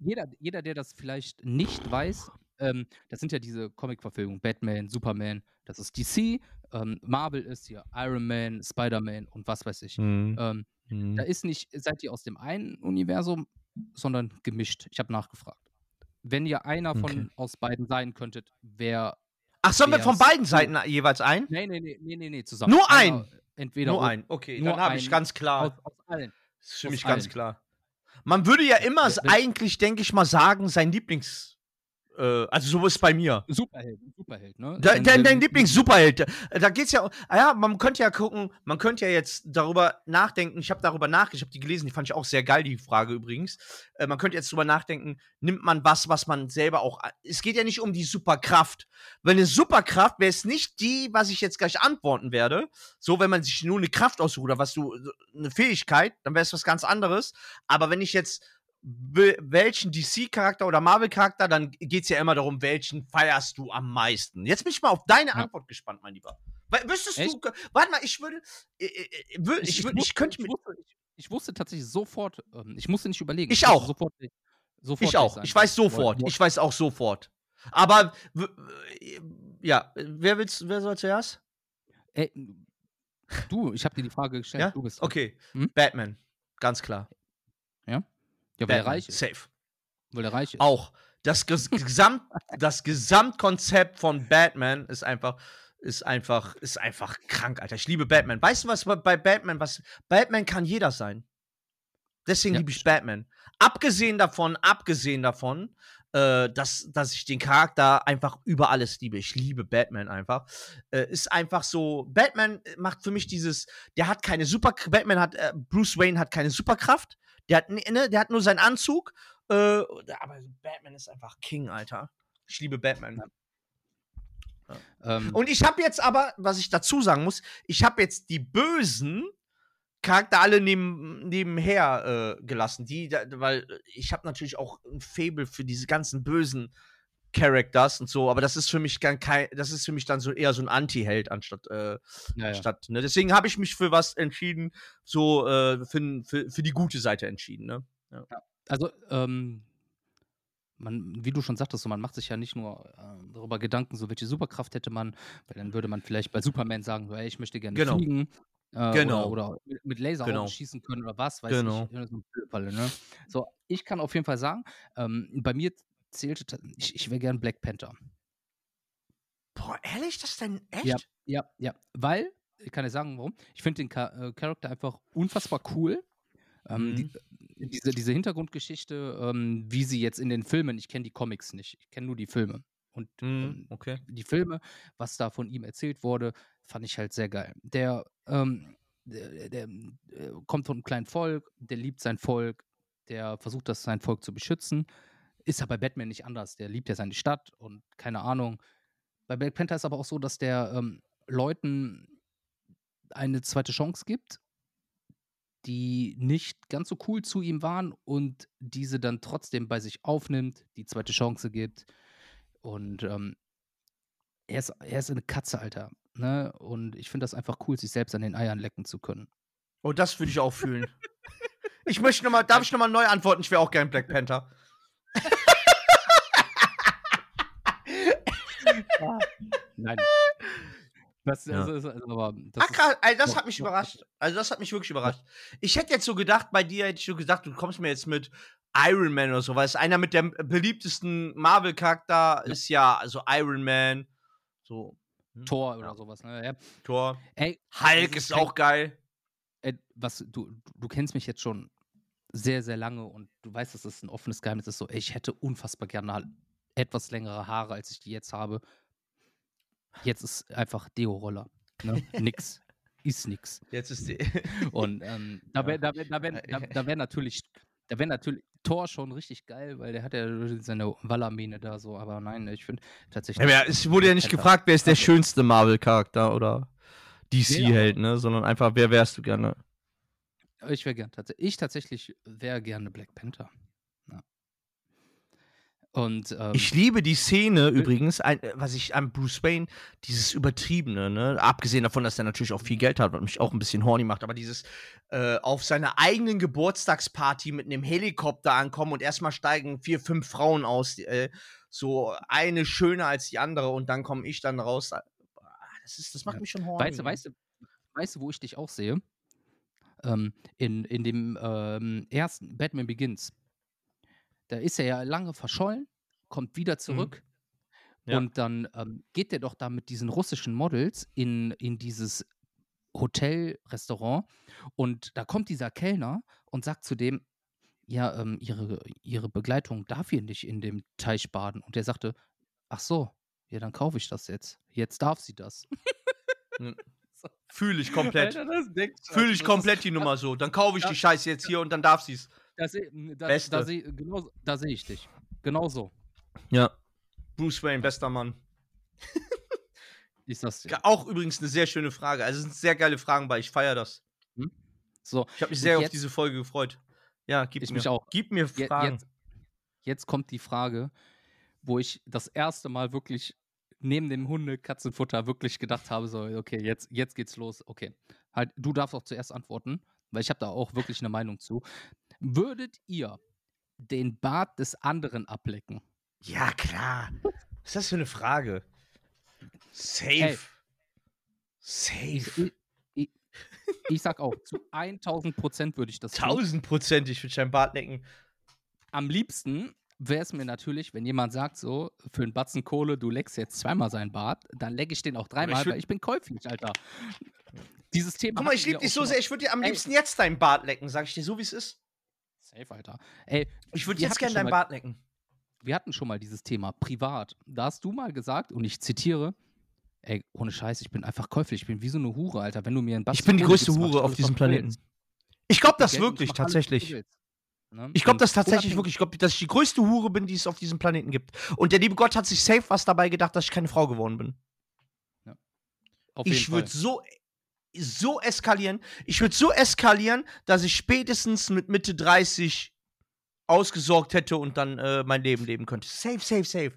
jeder, jeder, der das vielleicht nicht weiß, ähm, das sind ja diese Comic-Verfilmungen, Batman, Superman, das ist DC, ähm, Marvel ist hier Iron Man, Spider-Man und was weiß ich. Mhm. Ähm, da ist nicht, seid ihr aus dem einen Universum, sondern gemischt. Ich habe nachgefragt. Wenn ihr einer von Okay. aus beiden sein könntet, wer. Ach, sollen wir von beiden Seiten jeweils ein? Nee, nee, nee, nee, nee, zusammen. Nur Einer, ein? Entweder Nur ein. Okay, nur dann habe ich ganz klar. Aus, aus allen. Das ist für aus mich ganz allen. klar. Man würde ja immer Ja, eigentlich, denke ich mal, sagen, sein Lieblings also so ist es bei mir. Superheld, Superheld, ne? Da, Dein- dein, Lieblings-Superheld. Da- Da geht's ja. Ah ja, man könnte ja gucken, man könnte ja jetzt darüber nachdenken. Ich habe darüber nachgedacht, ich habe die gelesen, die fand ich auch sehr geil, die Frage übrigens. Äh, man könnte jetzt darüber nachdenken, nimmt man was, was man selber auch. Es geht ja nicht um die Superkraft. Weil eine Superkraft wäre es nicht die, was ich jetzt gleich antworten werde. So, wenn man sich nur eine Kraft aussucht oder was du, eine Fähigkeit, dann wäre es was ganz anderes. Aber wenn ich jetzt welchen DC-Charakter oder Marvel-Charakter, dann geht es ja immer darum, welchen feierst du am meisten. Jetzt bin ich mal auf deine Ja. Antwort gespannt, mein Lieber. Wüsstest Echt? du, warte mal, ich würde, äh, äh, wür- ich, würd, ich, wusste- könnte ich mit, wusste, ich, ich wusste tatsächlich sofort, ähm, ich musste nicht überlegen. Ich auch. Sofort, sofort ich auch, ich weiß sofort, ich weiß auch sofort. Aber, äh, ja, wer willst, wer soll zuerst? Ey, du, ich habe dir die Frage gestellt. Ja? Du bist. Okay, Hm? Batman, ganz klar. Ja, weil er reich ist. safe. Weil er reich ist. Auch. Das, Ges <laughs> Gesamt, das Gesamtkonzept von Batman ist einfach, ist einfach, ist einfach krank, Alter. Ich liebe Batman. Weißt du, was bei- Batman, was, Batman kann jeder sein. Deswegen Ja, liebe ich. Batman. Abgesehen davon, abgesehen davon, äh, dass, dass ich den Charakter einfach über alles liebe. Ich liebe Batman einfach. Äh, ist einfach so, Batman macht für mich dieses, der hat keine Super, Batman hat, äh, Bruce Wayne hat keine Superkraft. Der hat, ne, der hat nur seinen Anzug. Äh, aber Batman ist einfach King, Alter. Ich liebe Batman. Ähm, Und ich habe jetzt aber, was ich dazu sagen muss, ich habe jetzt die bösen Charakter alle neben, nebenher äh, gelassen. Die, da, weil ich habe natürlich auch ein Fable für diese ganzen bösen Characters und so, aber das ist für mich gar kein, das ist für mich dann so eher so ein Anti-Held anstatt, äh, ja, ja. statt, ne? Deswegen habe ich mich für was entschieden, so äh, für, für, für die gute Seite entschieden, ne? Also, ähm, man, wie du schon sagtest, so, man macht sich ja nicht nur äh, darüber Gedanken, so welche Superkraft hätte man, weil dann würde man vielleicht bei Superman sagen, so, ey, ich möchte gerne Genau. fliegen. Äh, Genau. Oder, oder mit- Laser Genau. schießen können oder was, weiß Genau. ich. So, ne? so, ich kann auf jeden Fall sagen, ähm, bei mir zählte, ich, ich wäre gern Black Panther. Boah, ehrlich, das denn echt? Ja, ja, ja. Weil, ich kann dir sagen, warum. Ich finde den äh, Charakter einfach unfassbar cool. Ähm, Mhm. die, diese, diese Hintergrundgeschichte, ähm, wie sie jetzt in den Filmen, ich kenne die Comics nicht, ich kenne nur die Filme. Und Mhm, ähm, okay. die Filme, was da von ihm erzählt wurde, fand ich halt sehr geil. Der, ähm, der, der, äh, kommt von einem kleinen Volk, der liebt sein Volk, der versucht, das sein Volk zu beschützen. Ist ja bei Batman nicht anders. Der liebt ja seine Stadt und keine Ahnung. Bei Black Panther ist aber auch so, dass der ähm, Leuten eine zweite Chance gibt, die nicht ganz so cool zu ihm waren und diese dann trotzdem bei sich aufnimmt, die zweite Chance gibt. Und ähm, er, ist, er ist eine Katze, Alter. Ne? Und ich finde das einfach cool, sich selbst an den Eiern lecken zu können. Oh, das würde ich auch fühlen. <laughs> Ich möchte noch mal, darf ich nochmal neu antworten? Ich wäre auch gern Black Panther. Nein. Das, Ja. das ist aber. Das krass, also das hat mich überrascht. Also das hat mich wirklich überrascht. Ich hätte jetzt so gedacht, bei dir hätte ich so gesagt, du kommst mir jetzt mit Iron Man oder so, weil es einer mit der beliebtesten Marvel-Charakter ist ja, also Iron Man, so hm, Tor ja. oder sowas. Ne? Ja. Tor. Ey, Hulk ist kein- auch geil. Ey, was, du, du kennst mich jetzt schon sehr, sehr lange und du weißt, dass es ein offenes Geheimnis ist. So, ey, ich hätte unfassbar gerne halt etwas längere Haare, als ich die jetzt habe. Jetzt ist einfach Deo-Roller. Ne? Nix. <laughs> ist nix. Jetzt ist die. <laughs> Und ähm, da wäre da wär, da wär, da, da wär natürlich, da wäre natürlich Thor schon richtig geil, weil der hat ja seine Wallermähne da so, aber nein, ich finde tatsächlich. Ja, es wurde ja nicht gefragt, wer ist der schönste Marvel-Charakter oder DC-Held, ne? Sondern einfach, wer wärst du gerne? Ich wäre gern tatsächlich, ich tatsächlich wäre gerne Black Panther. Ja. Und ähm, Ich liebe die Szene übrigens, ein, äh, was ich an Bruce Wayne, dieses Übertriebene, ne? Abgesehen davon, dass er natürlich auch viel Geld hat, was mich auch ein bisschen horny macht, aber dieses äh, auf seiner eigenen Geburtstagsparty mit einem Helikopter ankommen und erstmal steigen vier, fünf Frauen aus, äh, so eine schöner als die andere und dann komme ich dann raus. Ah, Das, ist, das macht Ja. mich schon horny. weißt du, weißt du, weißt du, wo ich dich auch sehe? Ähm, in, in dem ähm, ersten Batman Begins. Da ist er ja lange verschollen, kommt wieder zurück. Ja. Und dann ähm, geht er doch da mit diesen russischen Models in, in dieses Hotel, Restaurant. Und da kommt dieser Kellner und sagt zu dem, ja, ähm, ihre, ihre Begleitung darf hier nicht in dem Teich baden. Und der sagte, ach so, ja, dann kaufe ich das jetzt. Jetzt darf sie das. Fühle ich komplett. Fühle ich komplett die <laughs> Nummer so. Dann kaufe ich die Scheiße jetzt hier und dann darf sie es. Da, Beste. da, seh, genau, da sehe ich dich. Genau so. Ja. Bruce Wayne, bester Mann. Ich sag's dir. Ja, Auch übrigens eine sehr schöne Frage. Also es sind sehr geile Fragen bei. Ich feiere das. So, Ich habe mich sehr auf jetzt- diese Folge gefreut. Ja, gib Ich mir. mich auch. Gib mir Fragen. Jetzt, jetzt kommt die Frage, wo ich das erste Mal wirklich neben dem Hunde-Katzenfutter wirklich gedacht habe, so, okay, jetzt, jetzt geht's los. Okay, halt, du darfst auch zuerst antworten, weil ich habe da auch wirklich eine Meinung zu. Würdet ihr den Bart des anderen ablecken? Ja, klar. Was ist das für eine Frage? Safe. Ey. Safe. Ich, ich, ich sag auch, zu 1000 Prozent würde ich das tun. Tausendprozentig würde ich dein Bart lecken. Am liebsten wäre es mir natürlich, wenn jemand sagt, so, für einen Batzen Kohle, du leckst jetzt zweimal seinen Bart, dann lecke ich den auch dreimal, ich weil ich bin käuflich, Alter. Dieses Thema. Guck mal, ich liebe dich so sehr. Ich würde dir am Ey. liebsten jetzt deinen Bart lecken, sag ich dir so, wie es ist. Safe, Alter. Ey, Ich würde jetzt gerne deinen Bart lecken. Wir hatten schon mal dieses Thema privat. Da hast du mal gesagt, und ich zitiere, ey, ohne Scheiß, ich bin einfach käuflich. Ich bin wie so eine Hure, Alter. Wenn du mir einen Batzen Ich bin die größte Hure auf diesem. Planeten. Ich glaube das wirklich, tatsächlich. Ne? Ich glaube das tatsächlich wirklich. Ich glaube, dass ich die größte Hure bin, die es auf diesem Planeten gibt. Und der liebe Gott hat sich safe was dabei gedacht, dass ich keine Frau geworden bin. Auf Ich würde so, so eskalieren. Ich würde so eskalieren, dass ich spätestens mit Mitte 30 ausgesorgt hätte und dann äh, mein Leben leben könnte. Safe, safe, safe.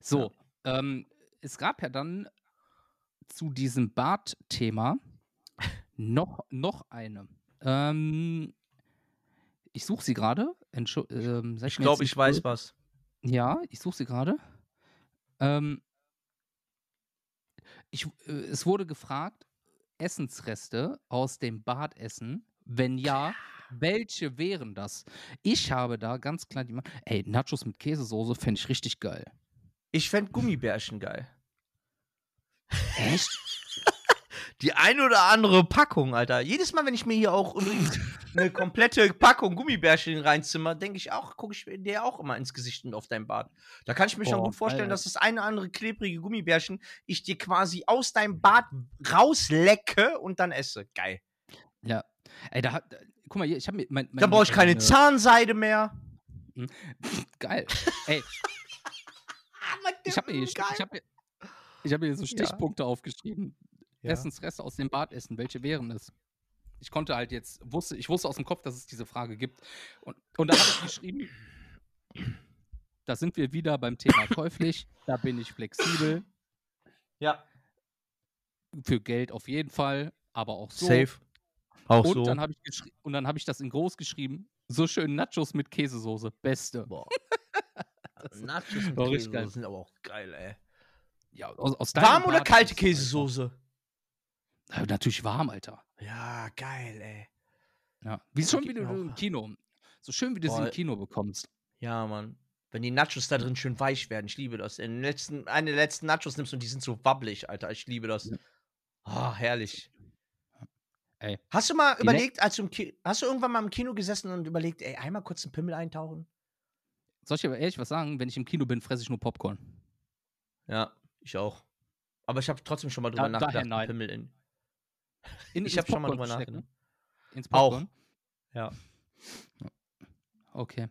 So, ähm, es gab ja dann zu diesem Bart-Thema <laughs> noch, noch eine. Ähm, ich suche sie gerade. Ähm, Ich glaube, ich weiß was. Ja, ich suche sie gerade. Ähm, ich, äh, es wurde gefragt, Essensreste aus dem Bad essen? Wenn ja, welche wären das? Ich habe da ganz klar die Ma Ey, Nachos mit Käsesoße fände ich richtig geil. Ich fände Gummibärchen geil. Echt? Die eine oder andere Packung, Alter. Jedes Mal, wenn ich mir hier auch <laughs> eine komplette Packung Gummibärchen reinzimmer, denke ich auch, gucke ich dir auch immer ins Gesicht und auf dein Bart. Da kann ich mir schon Boah, gut vorstellen, geil. dass das eine oder andere klebrige Gummibärchen ich dir quasi aus deinem Bart rauslecke und dann esse. Geil. Ja. Ey, da hat. Guck mal, hier, ich habe mir. Mein, Dann brauche ich keine meine- Zahnseide mehr. Geil. Ey, ich habe mir, hier- ich hab mir, ich hab mir so Ja. Stichpunkte aufgeschrieben. Ja. Essensreste aus dem Bad essen. Welche wären es? Ich konnte halt jetzt, wusste, ich wusste aus dem Kopf, dass es diese Frage gibt. Und, und da habe ich geschrieben, da sind wir wieder beim Thema <laughs> käuflich. Da bin ich flexibel. Ja. Für Geld auf jeden Fall, aber auch so. Safe. Auch Und so. dann habe ich, und dann hab ich das in groß geschrieben. So schön Nachos mit Käsesoße. Beste. Boah. <laughs> <laughs> Nachos mit Käsesoße sind aber auch geil, ey. Ja, aus, aus Warm oder kalte Käsesoße? Ja, natürlich warm, Alter. Ja, geil, ey. Ja. Wie schön, wie du im Kino. So schön, wie du sie Boah. im Kino bekommst. Ja, Mann. Wenn die Nachos da drin schön weich werden, ich liebe das. In letzten, eine der letzten Nachos nimmst und die sind so wabbelig, Alter. Ich liebe das. Ah, herrlich. Ey. Hast du mal Die ne- überlegt, als du im Ki hast du irgendwann mal im Kino gesessen und überlegt, ey, einmal kurz einen Pimmel eintauchen? Soll ich aber ehrlich was sagen? Wenn ich im Kino bin, fresse ich nur Popcorn. Ja, ich auch. Aber ich habe trotzdem schon mal drüber Da- nachgedacht, daher nein. Pimmel in. In, Ich habe schon mal drüber nachgedacht. Ins Auch. Popcorn? Ja. Okay.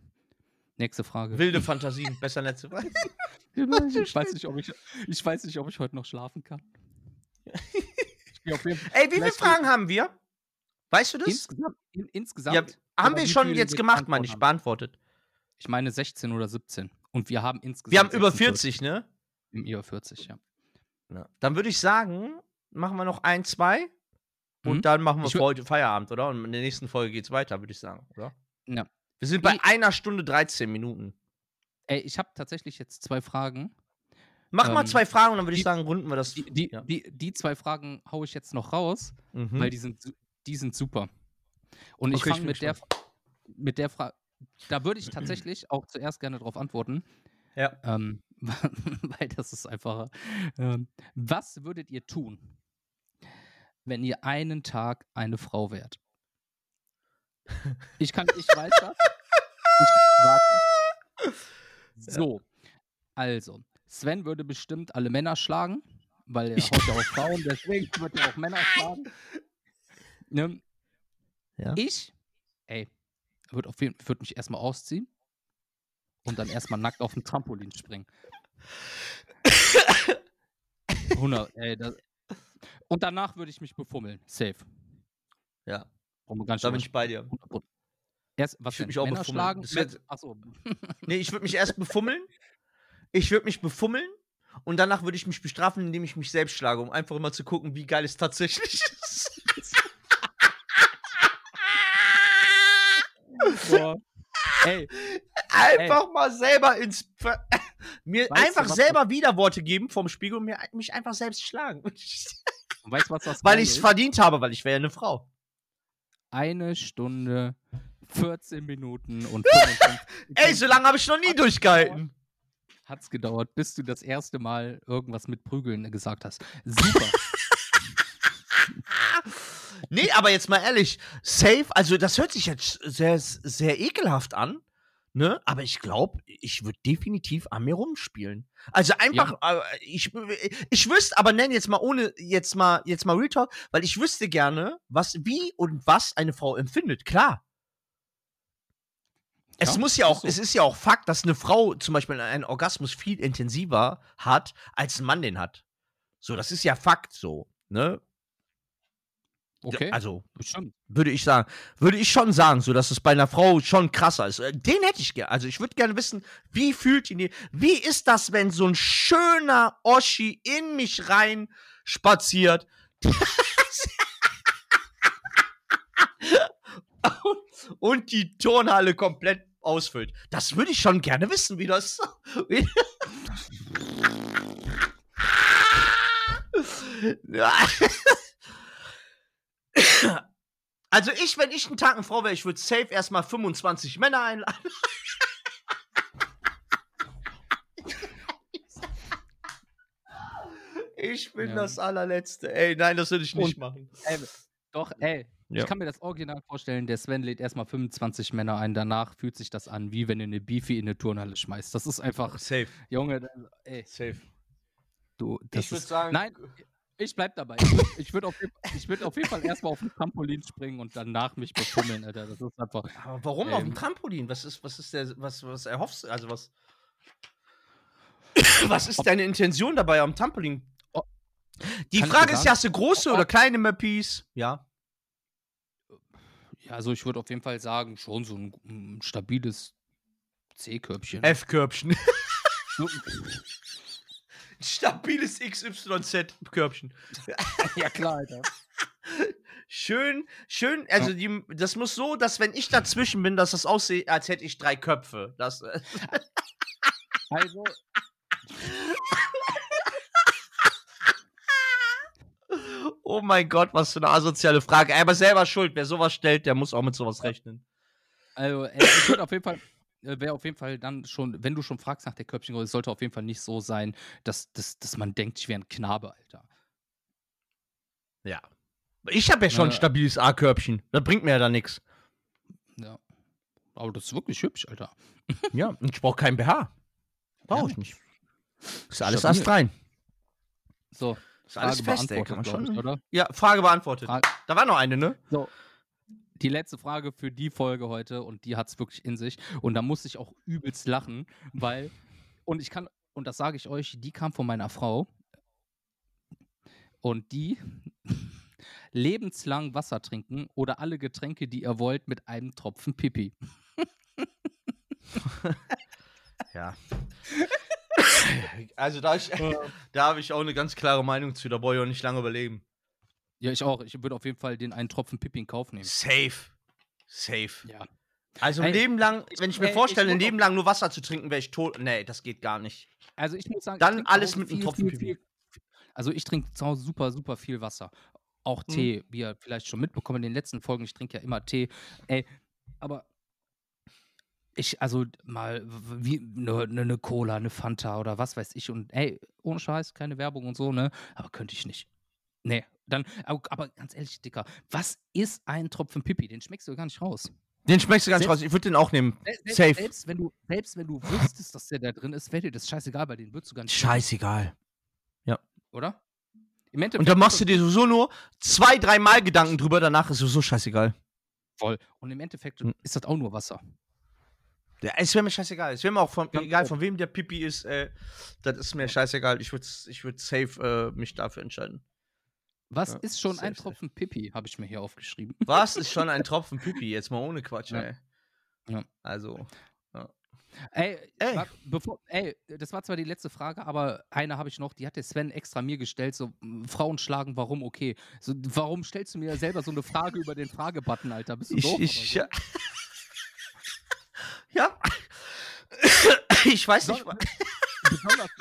Nächste Frage. Wilde <laughs> Fantasien, besser <laughs> weiß. <laughs> ich, weiß nicht, ob ich, ich weiß nicht, ob ich heute noch schlafen kann. Ey, wie viele Fragen haben wir? Weißt du das? Insgesamt, in, insgesamt ja, haben wir schon jetzt gemacht, beantwortet ich beantwortet. Ich meine 16 oder 17. Und wir haben insgesamt. Wir haben über 46. 40, ne? Über 40, ja. Ja. Dann würde ich sagen, machen wir noch ein, zwei und Mhm. dann machen wir Ich für heute Feierabend, oder? Und in der nächsten Folge geht's weiter, würde ich sagen, oder? Ja. Wir sind bei Wie- einer Stunde 13 Minuten. Ey, ich habe tatsächlich jetzt zwei Fragen. Mach mal Ähm, zwei Fragen und dann würde ich sagen, runden wir das. Die, die, ja. die, die zwei Fragen haue ich jetzt noch raus, Mhm. weil die sind, die sind super. Und ich Okay, ich fange mit, der, mit der Frage. Da würde ich <clears throat> tatsächlich auch zuerst gerne darauf antworten. Ja. Ähm, <laughs> weil das ist einfacher. Ähm, was würdet ihr tun, wenn ihr einen Tag eine Frau wärt? Ich kann, ich weiß das. Ich, warte. So, also, Sven würde bestimmt alle Männer schlagen, weil er haut ja <laughs> auch Frauen, deswegen wird er auch Männer schlagen. Ne? Ja. Ich, ey, würde auf jeden würde mich erstmal ausziehen und dann erstmal nackt auf den Trampolin springen. <laughs> 100, ey, das, und danach würde ich mich befummeln. Safe. Ja, gar nicht da bin ich bei dir. Erst, was Ich würd denn? mich auch Männer befummeln. schlagen? Achso. <laughs> Nee, ich würde mich erst befummeln. Ich würde mich befummeln und danach würde ich mich bestrafen, indem ich mich selbst schlage, um einfach immer zu gucken, wie geil es tatsächlich <laughs> ist. Boah. Ey, einfach mal selber ins. Ver <laughs> mir Weißt du, einfach was selber Widerworte geben vom Spiegel und mir, mich einfach selbst schlagen. Und weißt du, was das weil ich es verdient habe, weil ich wäre ja eine Frau. Eine Stunde, 14 Minuten und <laughs> 55 Ey, so lange habe ich noch nie durchgehalten. hat's gedauert, bis du das erste Mal irgendwas mit Prügeln gesagt hast. Super. <laughs> Nee, aber jetzt mal ehrlich, safe, also das hört sich jetzt sehr, sehr ekelhaft an, ne? Aber ich glaube, ich würde definitiv an mir rumspielen. Also einfach, äh, ich, ich wüsste, aber nenn jetzt mal ohne, jetzt mal, jetzt mal Real Talk, weil ich wüsste gerne, was, wie und was eine Frau empfindet, klar. Es Ja, muss ja ist auch, so. es ist ja auch Fakt, dass eine Frau zum Beispiel einen Orgasmus viel intensiver hat, als ein Mann den hat. So, das ist ja Fakt so, ne? Okay, Also, bestimmt. würde ich sagen, würde ich schon sagen, so dass es bei einer Frau schon krasser ist. Äh, Den hätte ich gerne. Also ich würde gerne wissen, wie fühlt ihn, wie ist das, wenn so ein schöner Oschi in mich rein spaziert <laughs> und, die Turnhalle komplett ausfüllt. Das würde ich schon gerne wissen, wie das. Wie. <laughs> <laughs> Also ich, wenn ich einen Tag eine Frau wäre, ich würde safe erstmal 25 Männer einladen. <laughs> Ich bin Ja. das allerletzte. Ey, nein, das würde ich nicht Und- machen. Ey, doch, ey. Ja. Ich kann mir das original vorstellen, der Sven lädt erstmal 25 Männer ein, danach fühlt sich das an, wie wenn du eine Beefy in eine Turnhalle schmeißt. Das ist einfach, Safe, Junge, ey, safe. du, das ich würde sagen, nein, ich bleib dabei. Ich würde auf, würd auf jeden Fall erstmal auf den Trampolin springen und danach mich befummeln, Alter. Das ist einfach, aber warum auf dem Ähm. Trampolin? Was ist, was ist der, was, was erhoffst du? Also was? <coughs> Was ist deine Intention dabei am Trampolin? Oh. Die Kann Frage ist ja, hast du große Oh. oder kleine Mappies? Ja. ja, also ich würde auf jeden Fall sagen, schon so ein, ein stabiles C-Körbchen. F-Körbchen. <laughs> Stabiles XYZ-Körbchen. <laughs> ja, klar, Alter. Schön, schön, also die, das muss so, dass wenn ich dazwischen bin, dass das aussieht, als hätte ich drei Köpfe. Das, äh, Also, <laughs> oh mein Gott, was für eine asoziale Frage. Aber selber schuld, wer sowas stellt, der muss auch mit sowas rechnen. Also, ey, ich würde auf jeden Fall, wäre auf jeden Fall dann schon, wenn du schon fragst nach der Körbchengröße, es sollte auf jeden Fall nicht so sein, dass, dass, dass man denkt, ich wäre ein Knabe, Alter. Ja. Ich habe ja schon ein Äh. stabiles A-Körbchen. Das bringt mir ja dann nichts. Ja. Aber das ist wirklich hübsch, Alter. <laughs> Ja, und ich brauche keinen BH. Brauche Ja. ich nicht. Ist alles Stabil. astrein. So, Ist alles Frage fest, ey. Kann man schon. ich, oder? Ja, Frage beantwortet. Fra Da war noch eine, ne? so. Die letzte Frage für die Folge heute und die hat es wirklich in sich. Und da muss ich auch übelst lachen, weil, und ich kann, und das sage ich euch, die kam von meiner Frau. Und die <laughs> lebenslang Wasser trinken oder alle Getränke, die ihr wollt, mit einem Tropfen Pipi. <laughs> Ja. also da, ich, <laughs> da habe ich auch eine ganz klare Meinung zu. Da brauche ich auch nicht lange überleben. Ja, ich auch. Ich würde auf jeden Fall den einen Tropfen Pipi in Kauf nehmen. Safe. Safe. Ja. Also ein Leben lang, wenn ich mir ey, vorstelle, ich ein Leben lang nur Wasser zu trinken, wäre ich tot. Nee, das geht gar nicht. Also ich muss sagen, Dann alles mit einem Tropfen viel, Also ich trinke zu Hause super, super viel Wasser. Auch Mhm. Tee, wie ihr vielleicht schon mitbekommen in den letzten Folgen. Ich trinke ja immer Tee. Ey, aber ich, also mal wie eine ne, ne Cola, eine Fanta oder was weiß ich. Und ey, ohne Scheiß, keine Werbung und so, ne? Aber könnte ich nicht. Nee, dann, aber, ganz ehrlich, Dicker, was ist ein Tropfen Pipi? Den schmeckst du gar nicht raus. Den schmeckst du ganz Selbst- raus. Ich würde den auch nehmen. Se- Selbst, Safe. Selbst wenn du, selbst wenn du wüsstest, dass der da drin ist, wäre dir das scheißegal, weil den würdest du gar nicht. Scheißegal. Oder? Im Endeffekt Und dann machst du dir sowieso nur zwei, drei Mal Gedanken drüber, danach ist sowieso scheißegal. voll. Und im Endeffekt Hm. ist das auch nur Wasser. Ja, es wäre mir scheißegal. Es wäre mir auch von, Ja, egal, oh. von wem der Pipi ist, äh, das ist mir scheißegal. Ich würde ich würd safe äh, mich dafür entscheiden. Was Ja, ist schon ein. Tropfen Pipi, habe ich mir hier aufgeschrieben. Was ist schon ein <laughs> Tropfen Pipi? Jetzt mal ohne Quatsch, Ja. ey. Ja. Also. Ey, Ey. War, bevor, ey, das war zwar die letzte Frage, aber eine habe ich noch, die hat der Sven extra mir gestellt, so Frauen schlagen, warum okay? So, warum stellst du mir selber so eine Frage über den Fragebutton, Alter? Bist du Ich, doof? ich, oder ja. <coughs> ich weiß nicht. so? wa- besonders, <laughs>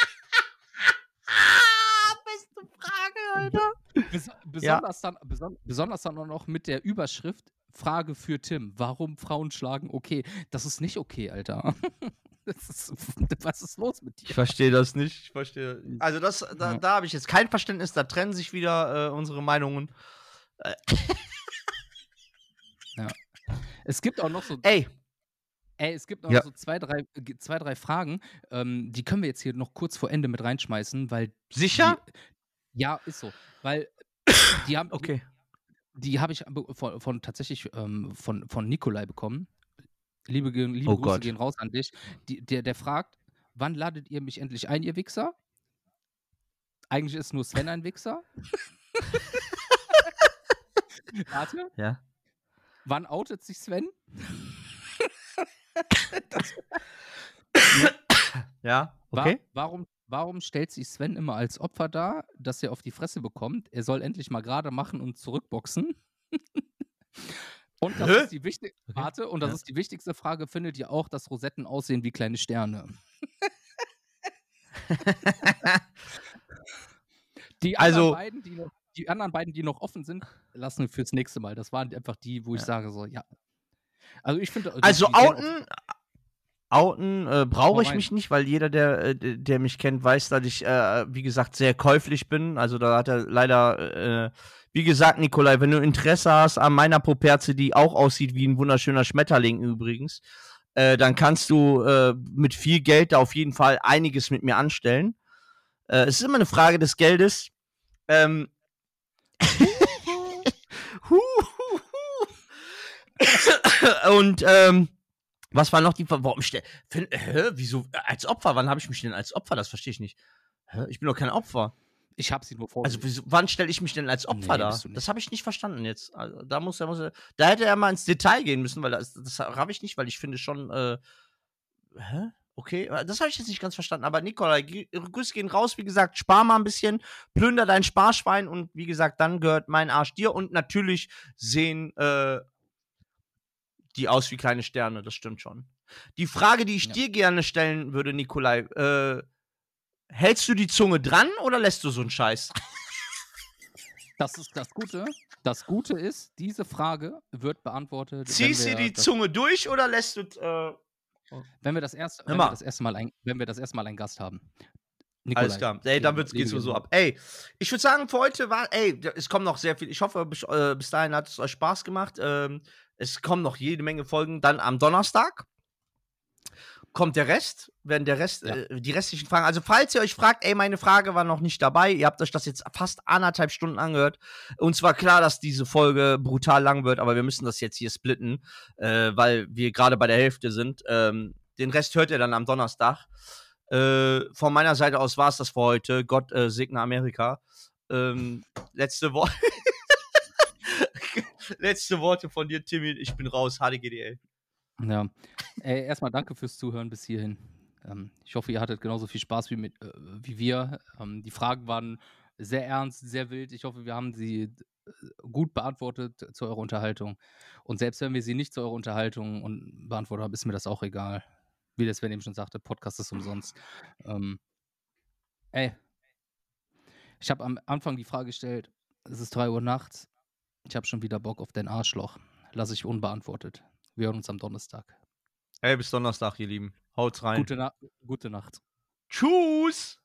Beste Frage, Alter. Bes besonders, dann, beson besonders dann auch noch mit der Überschrift Frage für Tim. Warum Frauen schlagen okay? Das ist nicht okay, Alter. <laughs> Das ist, <laughs> was ist los mit dir? Ich verstehe das nicht. Ich verstehe. Also, das, da, Ja. da habe ich jetzt kein Verständnis. Da trennen sich wieder äh, unsere Meinungen. Es gibt auch noch so Ey, Ey, es gibt noch Ja. so zwei drei, äh, zwei, drei Fragen, ähm, die können wir jetzt hier noch kurz vor Ende mit reinschmeißen, weil. sicher? Die, ja, ist so. Weil die haben. Okay. Die, die habe ich von, von tatsächlich ähm, von, von Nikolai bekommen. Liebe, liebe Oh Grüße Gott. gehen raus an dich. Die, der, der fragt, wann ladet ihr mich endlich ein, ihr Wichser? Eigentlich ist nur Sven ein Wichser. <laughs> Warte, Ja. wann outet sich Sven? <laughs> Ja. Wa- Okay. Warum, warum stellt sich Sven immer als Opfer dar, dass er auf die Fresse bekommt? Er soll endlich mal gerade machen und zurückboxen. und das Hä? ist die wichtig. Warte, und das Ja. ist die wichtigste Frage: Findet ihr auch, dass Rosetten aussehen wie kleine Sterne? <laughs> Die Also- anderen beiden, die noch, die anderen beiden, die noch offen sind, lassen wir fürs nächste Mal. Das waren einfach die, wo ich Ja. sage so, ja. Also ich finde. Also outen, outen äh, brauche ich mich nicht, weil jeder, der, äh, der mich kennt, weiß, dass ich, äh, wie gesagt, sehr käuflich bin. Also da hat er leider, äh, wie gesagt, Nikolai, wenn du Interesse hast an meiner Poperze, die auch aussieht wie ein wunderschöner Schmetterling übrigens, äh, dann kannst du äh, mit viel Geld da auf jeden Fall einiges mit mir anstellen. Äh, es ist immer eine Frage des Geldes. Ähm. <laughs> Und ähm, was war noch die Warum stell. Find, hä? Wieso? Als Opfer? Wann habe ich mich denn als Opfer? Das verstehe ich nicht. Hä? Ich bin doch kein Opfer. Ich habe sie nur vor. Also wieso, wann stelle ich mich denn als Opfer Nee, da? Das habe ich nicht verstanden jetzt. Also, da muss er, muss er, da hätte er mal ins Detail gehen müssen, weil das, das habe ich nicht, weil ich finde schon, äh, hä? Okay, äh, das habe ich jetzt nicht ganz verstanden. Aber Nikolai, Grüße gehen raus. Wie gesagt, spar mal ein bisschen, plünder dein Sparschwein und wie gesagt, dann gehört mein Arsch dir. Und natürlich sehen äh, die aus wie kleine Sterne, das stimmt schon. Die Frage, die ich Ja. dir gerne stellen würde, Nikolai, äh, hältst du die Zunge dran oder lässt du so einen Scheiß? Das ist das Gute. Das Gute ist, diese Frage wird beantwortet. Ziehst du die Zunge durch oder lässt du. Äh, Wenn wir das erste, wenn mal. wir das erste Mal ein, wenn wir das erste Mal einen Gast haben. alles klar. Ey, dann wird's, geht's so ab. Ey, ich würde sagen, für heute war. Ey, es kommen noch sehr viel. Ich hoffe, bis, äh, bis dahin hat es euch Spaß gemacht. Ähm, es kommen noch jede Menge Folgen. Dann am Donnerstag kommt der Rest, werden der Rest, Ja. äh, die restlichen Fragen. Also, falls ihr euch fragt, ey, meine Frage war noch nicht dabei, ihr habt euch das jetzt fast anderthalb Stunden angehört. Uns war klar, dass diese Folge brutal lang wird, aber wir müssen das jetzt hier splitten, äh, weil wir gerade bei der Hälfte sind. Ähm, den Rest hört ihr dann am Donnerstag. Äh, von meiner Seite aus war es das für heute. Gott äh, segne Amerika. Ähm, letzte Worte. <laughs> letzte Worte von dir, Timmy. Ich bin raus. HDGDL. Ja. Ey, erstmal danke fürs Zuhören bis hierhin. Ähm, ich hoffe, ihr hattet genauso viel Spaß wie, mit, äh, wie wir. Ähm, die Fragen waren sehr ernst, sehr wild. Ich hoffe, wir haben sie äh, gut beantwortet zu eurer Unterhaltung. Und selbst wenn wir sie nicht zu eurer Unterhaltung und beantwortet haben, ist mir das auch egal. Wie das Sven eben schon sagte, Podcast ist umsonst. Ähm, ey, ich habe am Anfang die Frage gestellt, es ist 3 Uhr nachts, ich habe schon wieder Bock auf dein Arschloch. Lass ich unbeantwortet. Wir hören uns am Donnerstag. Ey, bis Donnerstag, ihr Lieben. Haut's rein. Gute, Na gute Nacht. Tschüss!